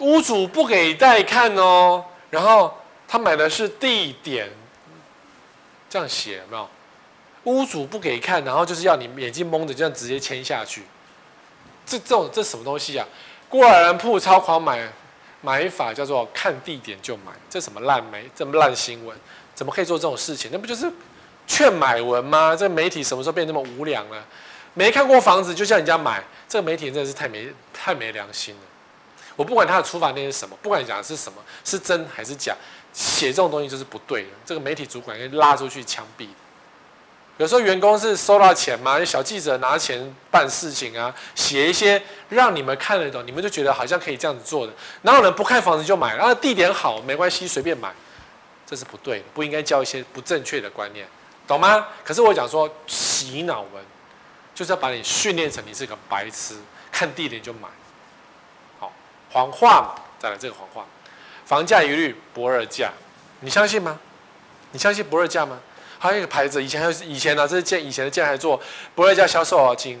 屋主不给带看哦，然后他买的是地点。这样写有没有？屋主不给看，然后就是要你眼睛蒙着，这样直接签下去。这这种这什么东西啊？过来人铺超狂买买法叫做看地点就买，这什么烂媒，这么烂新闻，怎么可以做这种事情？那不就是劝买文吗？这媒体什么时候变那么无良了？没看过房子就叫人家买，这个媒体真的是太没太没良心了。我不管他的出发点是什么，不管讲的是什么，是真还是假，写这种东西就是不对的。这个媒体主管应该拉出去枪毙。有时候员工是收到钱嘛，小记者拿钱办事情啊，写一些让你们看得懂，你们就觉得好像可以这样子做的。哪有人不看房子就买？然后地点好没关系，随便买，这是不对的，不应该教一些不正确的观念，懂吗？可是我讲说洗脑文。就是要把你训练成你是个白痴，看地点就买，好，谎话嘛，再来这个谎话，房价一律不二价，你相信吗？你相信不二价吗？还有一个牌子，以前还有以前呢，这是建以前的建还做不二价销售啊，请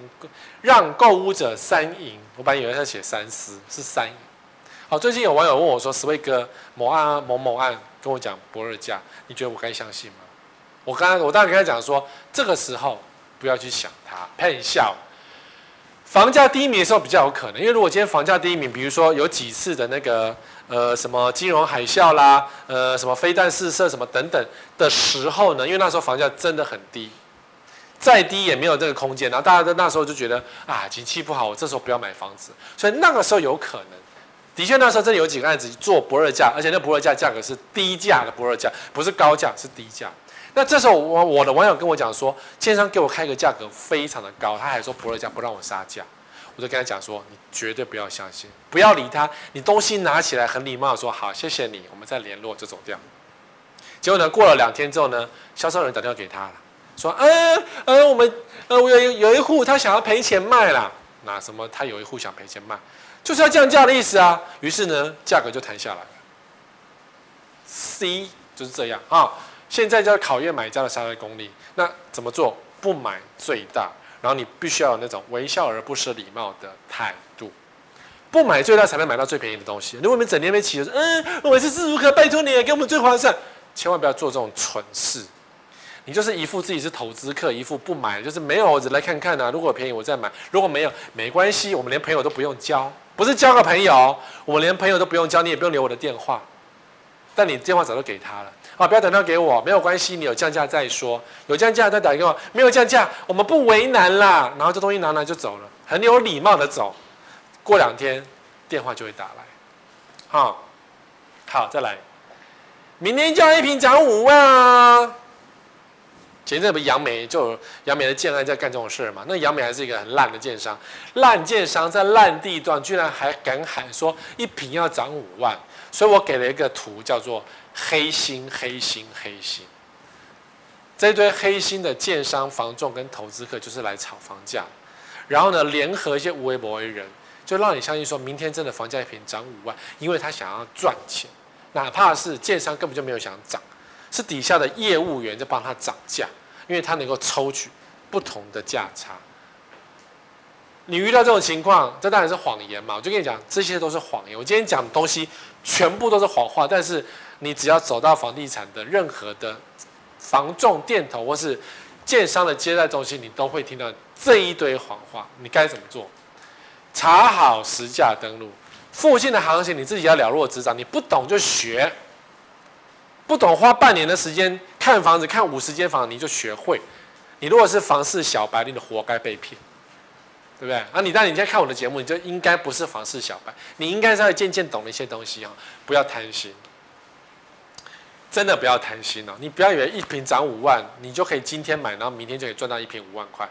让购屋者三赢，我本来以为他写三思，是三赢。好，最近有网友问我说，十位哥某案啊某某案跟我讲不二价，你觉得我该相信吗？我刚刚我当时跟他讲说，这个时候。不要去想它，骗笑。房价低迷的时候比较有可能，因为如果今天房价低迷，比如说有几次的那个呃什么金融海啸啦，呃什么飞弹试射什么等等的时候呢，因为那时候房价真的很低，再低也没有这个空间，然后大家在那时候就觉得啊景气不好，我这时候不要买房子，所以那个时候有可能，的确那时候真的有几个案子做不二价，而且那不二价价格是低价的不二价，不是高价，是低价。那这时候我我的网友跟我讲说，建商给我开个价格非常的高，他还说不二价不让我杀价，我就跟他讲说，你绝对不要相信，不要理他，你东西拿起来很礼貌说好，谢谢你，我们再联络就走掉。结果呢，过了两天之后呢，销售人打电话给他了，说嗯嗯，我们呃我有有一户他想要赔钱卖了，那什么？他有一户想赔钱卖，就是要降价的意思啊，于是呢价格就谈下来了，C 就是这样。啊。现在就要考验买家的杀害功力。那怎么做？不买最大，然后你必须要有那种微笑而不失礼貌的态度。不买最大才能买到最便宜的东西。如果你们整天被气说，嗯，我是自如客，拜托你给我们最划算，千万不要做这种蠢事。你就是一副自己是投资客，一副不买就是没有，我只来看看啊。如果便宜我再买，如果没有没关系，我们连朋友都不用交，不是交个朋友，我们连朋友都不用交，你也不用留我的电话。但你电话早就给他了。啊，不要等他给我，没有关系，你有降价再说，有降价再打给我，没有降价，我们不为难啦。然后这东西拿来就走了，很有礼貌的走。过两天电话就会打来，好，好，再来，明天叫一瓶涨五万啊。前阵不杨梅就杨梅的建案在干这种事嘛？那杨梅还是一个很烂的建商，烂建商在烂地段居然还敢喊说一瓶要涨五万，所以我给了一个图叫做。黑心，黑心，黑心！这堆黑心的建商、房仲跟投资客就是来炒房价，然后呢，联合一些无微博为人，就让你相信说明天真的房价一平涨五万，因为他想要赚钱，哪怕是建商根本就没有想涨，是底下的业务员在帮他涨价，因为他能够抽取不同的价差。你遇到这种情况，这当然是谎言嘛！我就跟你讲，这些都是谎言。我今天讲的东西全部都是谎话，但是。你只要走到房地产的任何的房仲店头或是建商的接待中心，你都会听到这一堆谎话。你该怎么做？查好实价登录，附近的行情你自己要了若指掌。你不懂就学，不懂花半年的时间看房子，看五十间房你就学会。你如果是房市小白，你就活该被骗，对不对？啊，你当你今天看我的节目，你就应该不是房市小白，你应该是要渐渐懂了一些东西啊，不要贪心。真的不要贪心哦！你不要以为一瓶涨五万，你就可以今天买，然后明天就可以赚到一瓶五万块，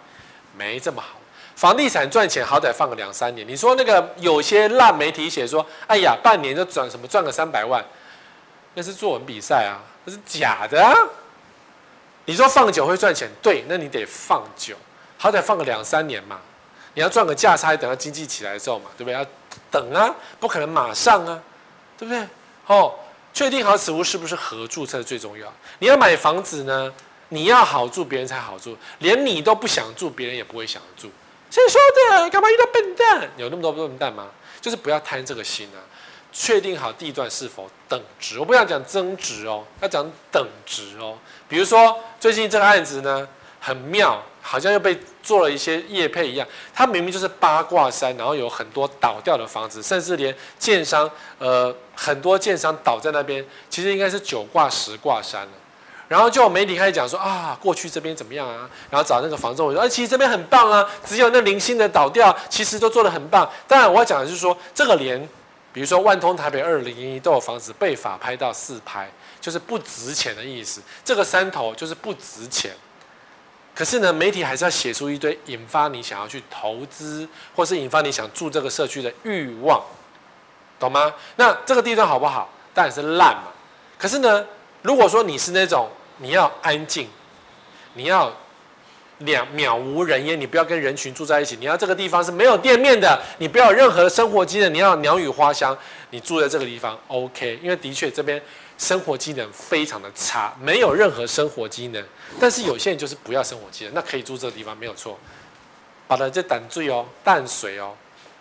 没这么好。房地产赚钱好歹放个两三年。你说那个有些烂媒体写说，哎呀，半年就赚什么赚个三百万，那是作文比赛啊，那是假的啊。你说放久会赚钱，对，那你得放久，好歹放个两三年嘛。你要赚个价差，等到经济起来的时候嘛，对不对？要等啊，不可能马上啊，对不对？哦。确定好此屋是不是合住才是最重要。你要买房子呢，你要好住，别人才好住。连你都不想住，别人也不会想住。谁说的？干嘛遇到笨蛋？有那么多笨蛋吗？就是不要贪这个心啊！确定好地段是否等值。我不想讲增值哦，要讲等值哦。比如说最近这个案子呢，很妙，好像又被做了一些业配一样。它明明就是八卦山，然后有很多倒掉的房子，甚至连建商，呃，很多建商倒在那边，其实应该是九卦十卦山了。然后就媒体开始讲说啊，过去这边怎么样啊？然后找那个房仲，我说，哎，其实这边很棒啊，只有那零星的倒掉，其实都做得很棒。当然，我要讲的是说，这个连，比如说万通台北二零一都有房子被法拍到四拍，就是不值钱的意思。这个山头就是不值钱。可是呢，媒体还是要写出一堆引发你想要去投资，或是引发你想住这个社区的欲望，懂吗？那这个地段好不好？当然是烂嘛。可是呢，如果说你是那种。你要安静，你要两渺无人烟，你不要跟人群住在一起。你要这个地方是没有店面的，你不要有任何的生活机能，你要鸟语花香。你住在这个地方，OK？因为的确这边生活机能非常的差，没有任何生活机能。但是有些人就是不要生活机能，那可以住这个地方没有错。把它这淡水哦，淡水哦，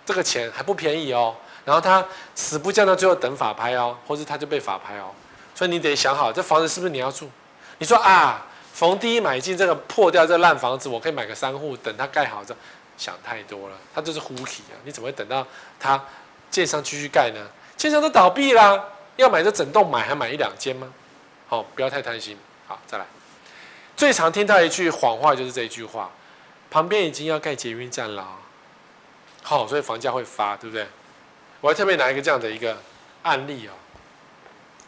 这个钱还不便宜哦。然后他死不降到最后等法拍哦，或是他就被法拍哦。所以你得想好，这房子是不是你要住？你说啊，逢低买进这个破掉这烂房子，我可以买个三户，等它盖好这，想太多了，它就是呼气啊！你怎么会等到它建商继续盖呢？建商都倒闭啦，要买这整栋买，还买一两间吗？好，不要太贪心。好，再来，最常听到一句谎话就是这一句话：旁边已经要盖捷运站了，好，所以房价会发，对不对？我还特别拿一个这样的一个案例哦。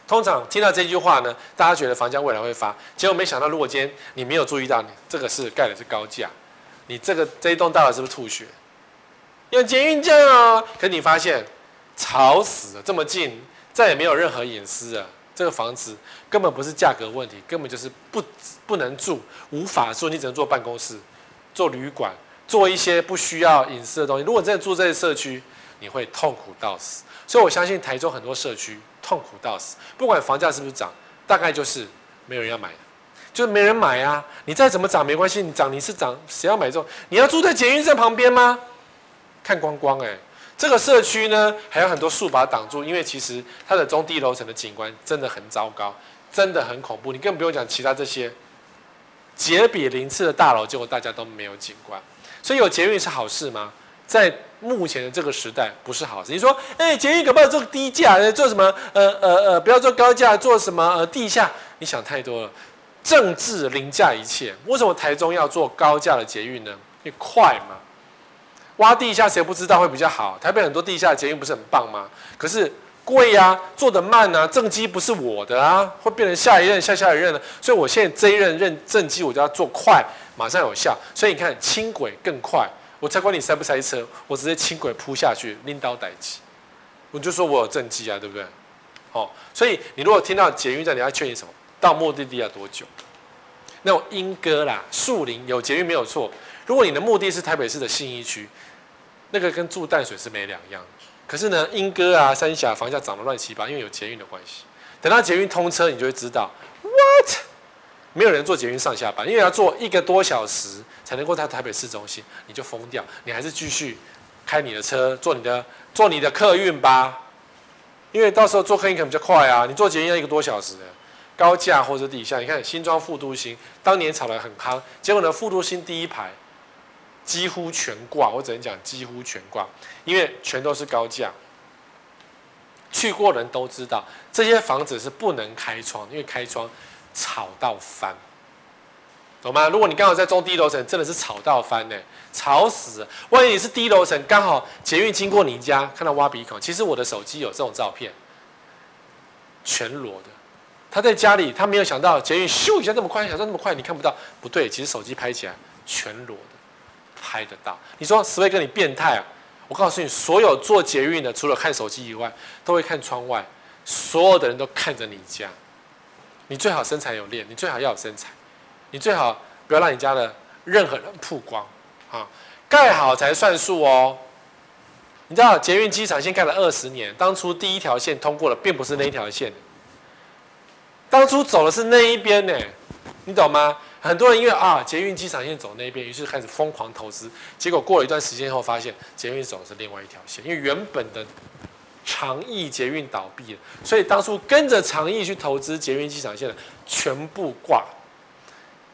通常听到这句话呢，大家觉得房价未来会发，结果没想到，如果今天你没有注意到，你这个是盖的是高架，你这个这一栋大楼是不是吐血？有捷运站啊，可你发现吵死了，这么近，再也没有任何隐私了。这个房子根本不是价格问题，根本就是不不能住，无法住，你只能做办公室、做旅馆、做一些不需要隐私的东西。如果真的住这些社区，你会痛苦到死。所以我相信台中很多社区。痛苦到死，不管房价是不是涨，大概就是没有人要买，就是没人买啊。你再怎么涨没关系，你涨你是涨，谁要买这种？你要住在捷运站旁边吗？看光光哎、这个社区呢还有很多树把它挡住，因为其实它的中低楼层的景观真的很糟糕，真的很恐怖。你更不用讲其他这些杰比林次的大楼，结果大家都没有景观。所以有捷运是好事吗？在目前的这个时代不是好事。你说，哎、捷运可不可以做低价？做什么？呃呃呃，不要做高价，做什么？呃，地下？你想太多了。政治凌驾一切。为什么台中要做高价的捷运呢？因为快嘛。挖地下谁不知道会比较好？台北很多地下捷运不是很棒吗？可是贵呀，做得慢啊，政绩不是我的啊，会变成下一任、下下一任了。所以我现在这一任任政绩我就要做快，马上有效。所以你看轻轨更快。我才管你塞不塞车，我直接轻轨扑下去，拎刀逮起，我就说我有政绩啊，对不对？好、哦，所以你如果听到捷运站，你要确认什么？到目的地要多久？那种莺歌啦、树林有捷运没有错。如果你的目的是台北市的信义区，那个跟住淡水是没两样。可是呢，莺歌啊、三峡房价涨得乱七八，因为有捷运的关系。等到捷运通车，你就会知道，what？没有人坐捷运上下班，因为要坐一个多小时。才能够到台北市中心，你就疯掉，你还是继续开你的车，坐你的坐你的客运吧，因为到时候坐客运可能比较快啊。你坐捷运要一个多小时的，高架或者地下，你看新庄副都心当年炒得很夯，结果呢，副都心第一排几乎全挂，我只能讲几乎全挂，因为全都是高架，去过人都知道这些房子是不能开窗，因为开窗吵到翻。懂吗？如果你刚好在中低楼层，真的是吵到翻呢，吵死！万一你是低楼层，刚好捷运经过你家，看到挖鼻孔。其实我的手机有这种照片，全裸的。他在家里，他没有想到捷运咻一下这么快，想说那么快你看不到，不对，其实手机拍起来全裸的，拍得到。你说石伟哥你变态啊？我告诉你，所有坐捷运的，除了看手机以外，都会看窗外，所有的人都看着你家。你最好身材有练，你最好要有身材。你最好不要让你家的任何人曝光，啊，盖好才算数哦。你知道捷运机场线盖了二十年，当初第一条线通过了，并不是那一条线，当初走的是那一边呢，你懂吗？很多人因为啊捷运机场线走那边，于是开始疯狂投资，结果过了一段时间后，发现捷运走的是另外一条线，因为原本的长义捷运倒闭了，所以当初跟着长义去投资捷运机场线的全部挂。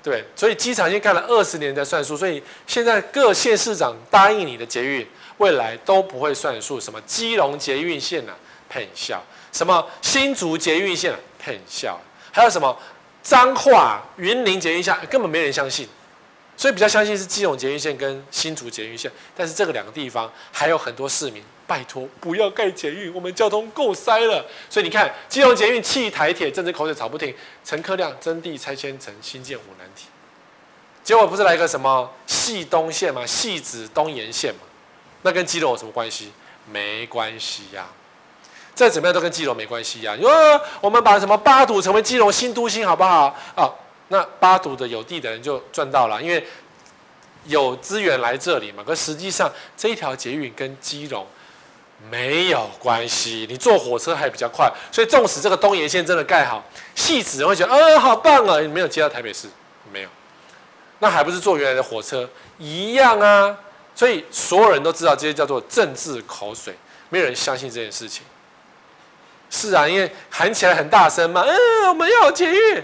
对，所以机场线干了二十年才算数，所以现在各县市长答应你的捷运，未来都不会算数。什么基隆捷运线啊，喷笑；什么新竹捷运线啊，喷笑；还有什么彰化云林捷运线，根本没人相信。所以比较相信是基隆捷运线跟新竹捷运线，但是这个两个地方还有很多市民，拜托不要盖捷运，我们交通够塞了。所以你看，基隆捷运弃台铁，政治口水吵不停，陈克亮征地拆迁成新建五南体，结果不是来个什么汐东线吗？汐止东延线嘛，那跟基隆有什么关系？没关系呀、再怎么样都跟基隆没关系呀、啊。你说我们把什么八堵成为基隆新都心，好不好？啊。那八堵的有地的人就赚到了，因为有资源来这里嘛。可实际上这一条捷运跟基隆没有关系，你坐火车还比较快。所以纵使这个东延线真的盖好，戏子会觉得，呃，好棒啊，你没有接到台北市，没有，那还不是坐原来的火车一样啊？所以所有人都知道这些叫做政治口水，没有人相信这件事情。是啊，因为喊起来很大声嘛，嗯，我们要有捷运。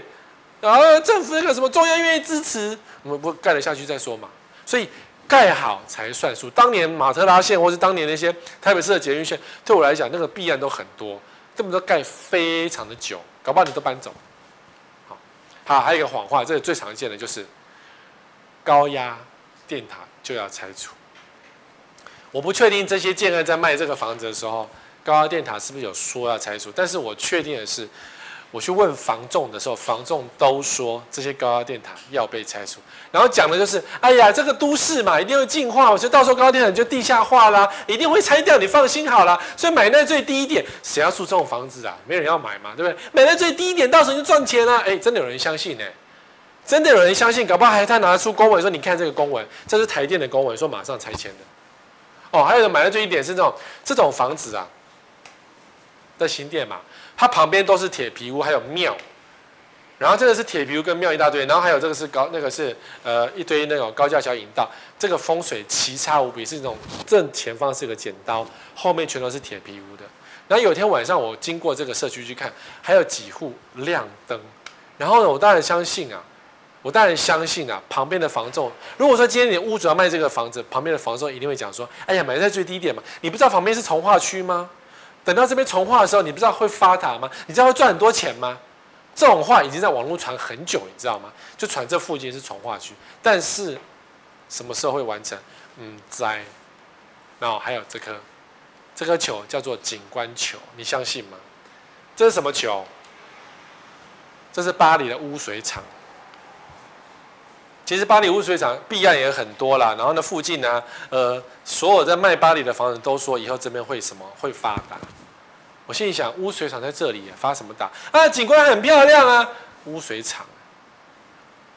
然后政府那个什么中央愿意支持，我们不盖得下去再说嘛。所以盖好才算数。当年马特拉线或是当年那些台北市的捷运线，对我来讲那个弊案都很多，根本都盖非常的久，搞不好你都搬走。好，好，还有一个谎话，这个最常见的就是高压电塔就要拆除。我不确定这些建案在卖这个房子的时候，高压电塔是不是有说要拆除，但是我确定的是。我去问房仲的时候，房仲都说这些高压电塔要被拆除，然后讲的就是，哎呀，这个都市嘛，一定会进化，我觉得到时候高压电塔就地下化啦，一定会拆掉，你放心好了。所以买那最低一点，谁要住这种房子啊？没人要买嘛，对不对？买那最低一点，到时候就赚钱了。哎，真的有人相信呢、真的有人相信？搞不好还他拿出公文说，你看这个公文，这是台电的公文，说马上拆迁的。哦，还有人买在最低点是这种这种房子啊的新店嘛。它旁边都是铁皮屋，还有庙，然后这个是铁皮屋跟庙一大堆，然后还有这个是高，那个是呃一堆那种高架桥引道，这个风水奇差无比，是那种正前方是个剪刀，后面全都是铁皮屋的。然后有天晚上我经过这个社区去看，还有几户亮灯，然后呢，我当然相信啊，我当然相信啊，旁边的房仲，如果说今天你屋主要卖这个房子，旁边的房仲一定会讲说，哎呀，买在最低点嘛，你不知道旁边是从化区吗？等到这边重化的时候，你不知道会发达吗？你知道会赚很多钱吗？这种话已经在网络传很久，你知道吗？就传这附近是重划区，但是什么时候会完成？嗯，在。然后还有这颗，这颗球叫做景观球，你相信吗？这是什么球？这是巴黎的污水厂。其实巴黎污水厂弊案也很多啦，然后呢，附近呢，呃，所有在卖巴黎的房子都说以后这边会什么会发达。我心里想，污水厂在这里发什么达？啊，景观很漂亮啊，污水厂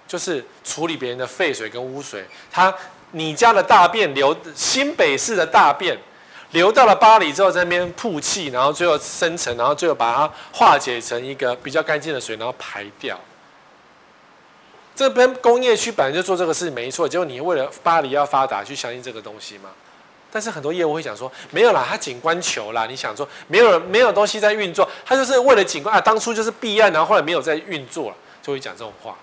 就是处理别人的废水跟污水。它你家的大便流新北市的大便流到了巴黎之后，在那边曝气，然后最后生成，然后最后把它化解成一个比较干净的水，然后排掉。这边工业区本来就做这个事没错，结果你为了巴黎要发达，去相信这个东西吗？但是很多业务会讲说，没有啦，它景观球啦，你想说没有没有东西在运作，它就是为了景观啊，当初就是避案，然后后来没有在运作了，就会讲这种话。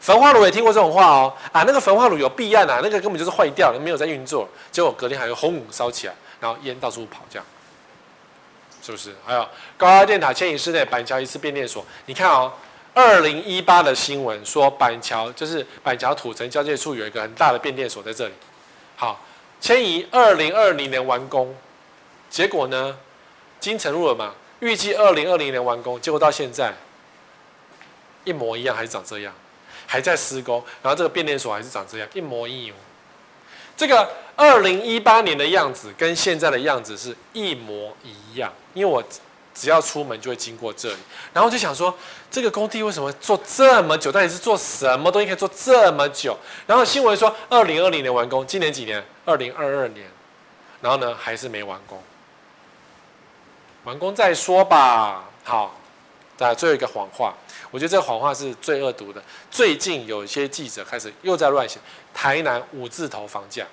焚化炉也听过这种话哦，啊，那个焚化炉有避案啊，那个根本就是坏掉了，没有在运作，结果隔天还有轰烧起来，然后烟到处跑，这样是不是？还有高压电塔迁移室内板桥一次变电所，你看哦。二零一八的新闻说，板桥就是板桥土城交界处有一个很大的变电所在这里。好，迁移二零二零年完工，结果呢，金城路了嘛，预计二零二零年完工，结果到现在一模一样，还是长这样，还在施工，然后这个变电所还是长这样，一模一样。这个二零一八年的样子跟现在的样子是一模一样，因为我。只要出门就会经过这里，然后就想说，这个工地为什么做这么久？到底是做什么东西可以做这么久？然后新闻说，二零二零年完工，今年几年？二零二二年，然后呢，还是没完工。完工再说吧。好，再最后一个谎话，我觉得这个谎话是最恶毒的。最近有一些记者开始又在乱写，台南五字头房价。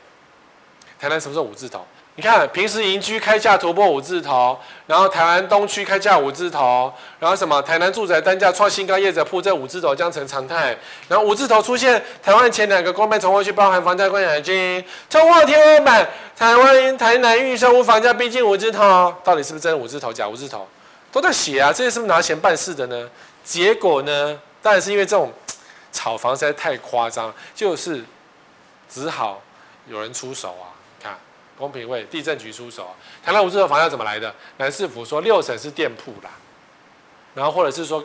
台南什么时候五字头？你看，平时营区开价突破五字头，然后台湾东区开价五字头，然后什么台南住宅单价创新高，业者铺这五字头将成常态。然后五字头出现，台湾前两个公卖重划区包含房价关奖金，重划天花板，台湾台南预售屋房价逼近五字头，到底是不是真五字头？假五字头？都在写啊，这些是不是拿钱办事的呢？结果呢，当然是因为这种炒房实在太夸张，就是只好有人出手啊。公平会地政局出手，台南五字头房价怎么来的？南市府说六成是店铺啦，然后或者是说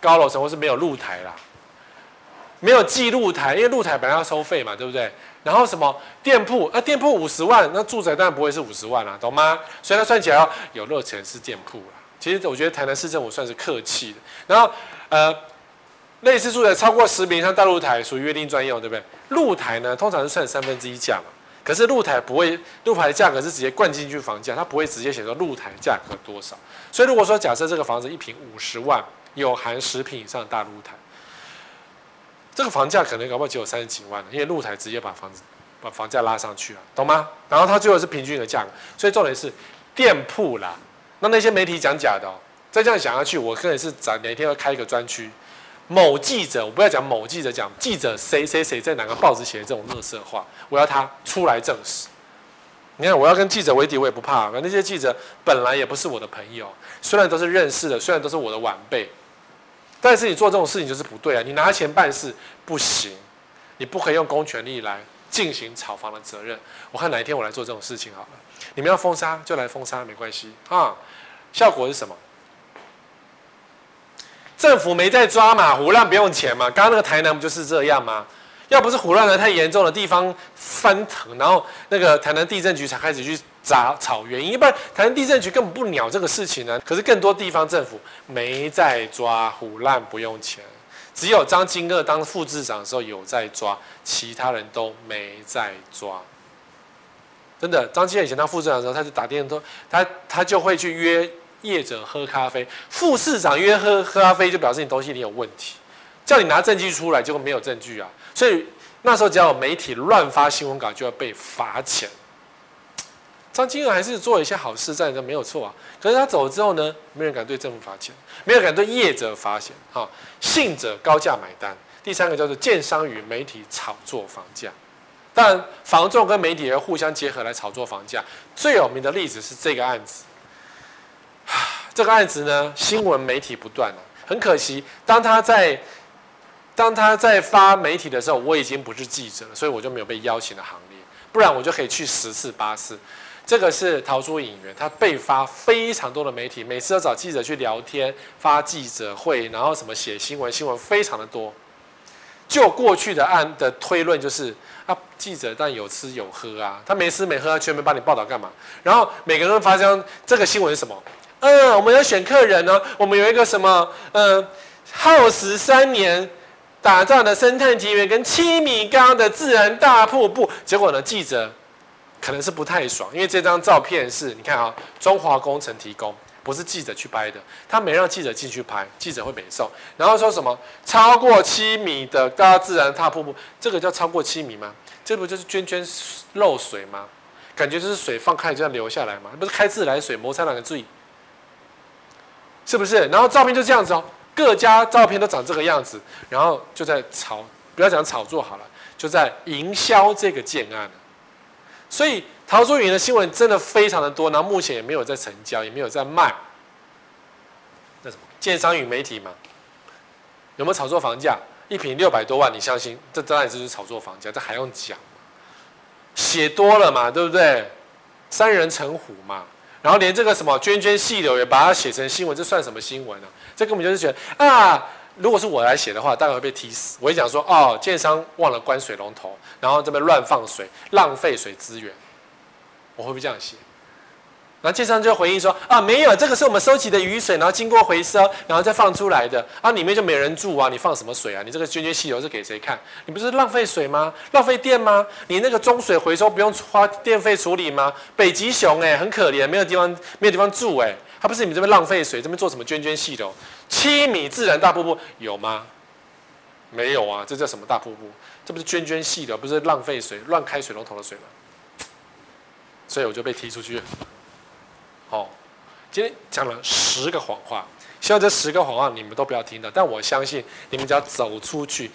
高楼层或是没有露台啦，没有记露台，因为露台本来要收费嘛，对不对？然后什么店铺？那、店铺五十万，那住宅当然不会是五十万啦，懂吗？所以它算起来要有六成是店铺啦。其实我觉得台南市政府算是客气的。然后呃，类似住宅超过十坪像大露台属于约定专用，对不对？露台呢，通常是算三分之一价嘛。可是露台不会，露台的价格是直接灌进去房价，它不会直接写说露台价格多少。所以如果说假设这个房子一坪五十万，有含十坪以上的大露台，这个房价可能搞不好只有三十几万，因为露台直接把房子把房价拉上去了，懂吗？然后它最后是平均的价格，所以重点是店铺啦。那那些媒体讲假的哦，再这样讲下去，我可能是找哪天要开一个专区。某记者，我不要讲某记者讲记者谁谁谁在哪个报纸写的这种垃圾话，我要他出来证实。你看，我要跟记者为敌，我也不怕。那些记者本来也不是我的朋友，虽然都是认识的，虽然都是我的晚辈，但是你做这种事情就是不对啊！你拿钱办事不行，你不可以用公权力来进行炒房的责任。我看哪一天我来做这种事情好了。你们要封杀就来封杀，没关系啊。效果是什么？政府没在抓嘛，胡烂不用钱嘛。刚刚那个台南不就是这样吗？要不是唬烂的太严重的地方翻腾，然后那个台南地震局才开始去查找原因，一般台南地震局根本不鸟这个事情呢。可是更多地方政府没在抓，胡烂不用钱。只有张金鶚当副市长的时候有在抓，其他人都没在抓。真的，张金鶚以前当副市长的时候，他就打电话，他他就会去约。业者喝咖啡，副市长约喝喝咖啡，就表示你东西你有问题，叫你拿证据出来，结果没有证据啊。所以那时候只要有媒体乱发新闻稿，就要被罚钱。张金鶚还是做了一些好事，这没有错啊。可是他走了之后呢，没人敢对政府罚钱，没人敢对业者罚钱。哈，信者高价买单。第三个叫做建商与媒体炒作房价，当然房仲跟媒体要互相结合来炒作房价。最有名的例子是这个案子。这个案子呢，新闻媒体不断了，很可惜，当他在当他在发媒体的时候，我已经不是记者了，所以我就没有被邀请的行列，不然我就可以去十次八次。这个是逃出影员，他被发非常多的媒体，每次都找记者去聊天、发记者会，然后什么写新闻，新闻非常的多。就过去的案的推论就是啊，记者但有吃有喝啊，他没吃没喝，他全没帮你报道干嘛？然后每个人发现这个新闻是什么？嗯，我们要选客人呢。我们有一个什么，嗯，耗时三年打造的生态庭园跟七米高的自然大瀑布。结果呢，记者可能是不太爽，因为这张照片是你看啊，中华工程提供，不是记者去拍的，他没让记者进去拍，记者会没送。然后说什么超过七米的高自然大瀑布，这个叫超过七米吗？这不就是涓涓漏水吗？感觉就是水放开就这样流下来吗？不是开自来水，摩擦两个注意。是不是？然后照片就这样子哦，各家照片都长这个样子，然后就在炒，不要讲炒作好了，就在营销这个建案。所以陶朱云的新闻真的非常的多，然后目前也没有在成交，也没有在卖。那什么？建商与媒体嘛，有没有炒作房价？一坪六百多万，你相信？这当然就是炒作房价，这还用讲？写多了嘛，对不对？三人成虎嘛。然后连这个什么涓涓细流也把它写成新闻，这算什么新闻呢？这根本就是觉得啊，如果是我来写的话，大概会被踢死。我会讲说，哦，建商忘了关水龙头，然后这边乱放水，浪费水资源，我会不会这样写？然后建商就回应说：啊，没有，这个是我们收集的雨水，然后经过回收，然后再放出来的。啊，里面就没人住啊，你放什么水啊？你这个涓涓细流是给谁看？你不是浪费水吗？浪费电吗？你那个中水回收不用花电费处理吗？北极熊哎、很可怜，没有地方没有地方住哎、欸，他不是你们这边浪费水，这边做什么涓涓细流？七米自然大瀑布有吗？没有啊，这叫什么大瀑布？这不是涓涓细流，不是浪费水，乱开水龙头的水吗？所以我就被踢出去。哦，今天讲了十个谎话，希望这十个谎话你们都不要听到。但我相信你们只要走出去，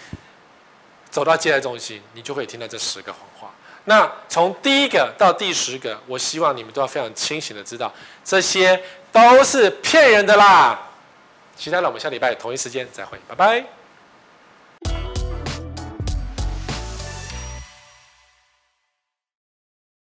走到接待中心，你就会听到这十个谎话。那从第一个到第十个，我希望你们都要非常清醒的知道，这些都是骗人的啦。期待了，我们下礼拜同一时间再会，拜拜。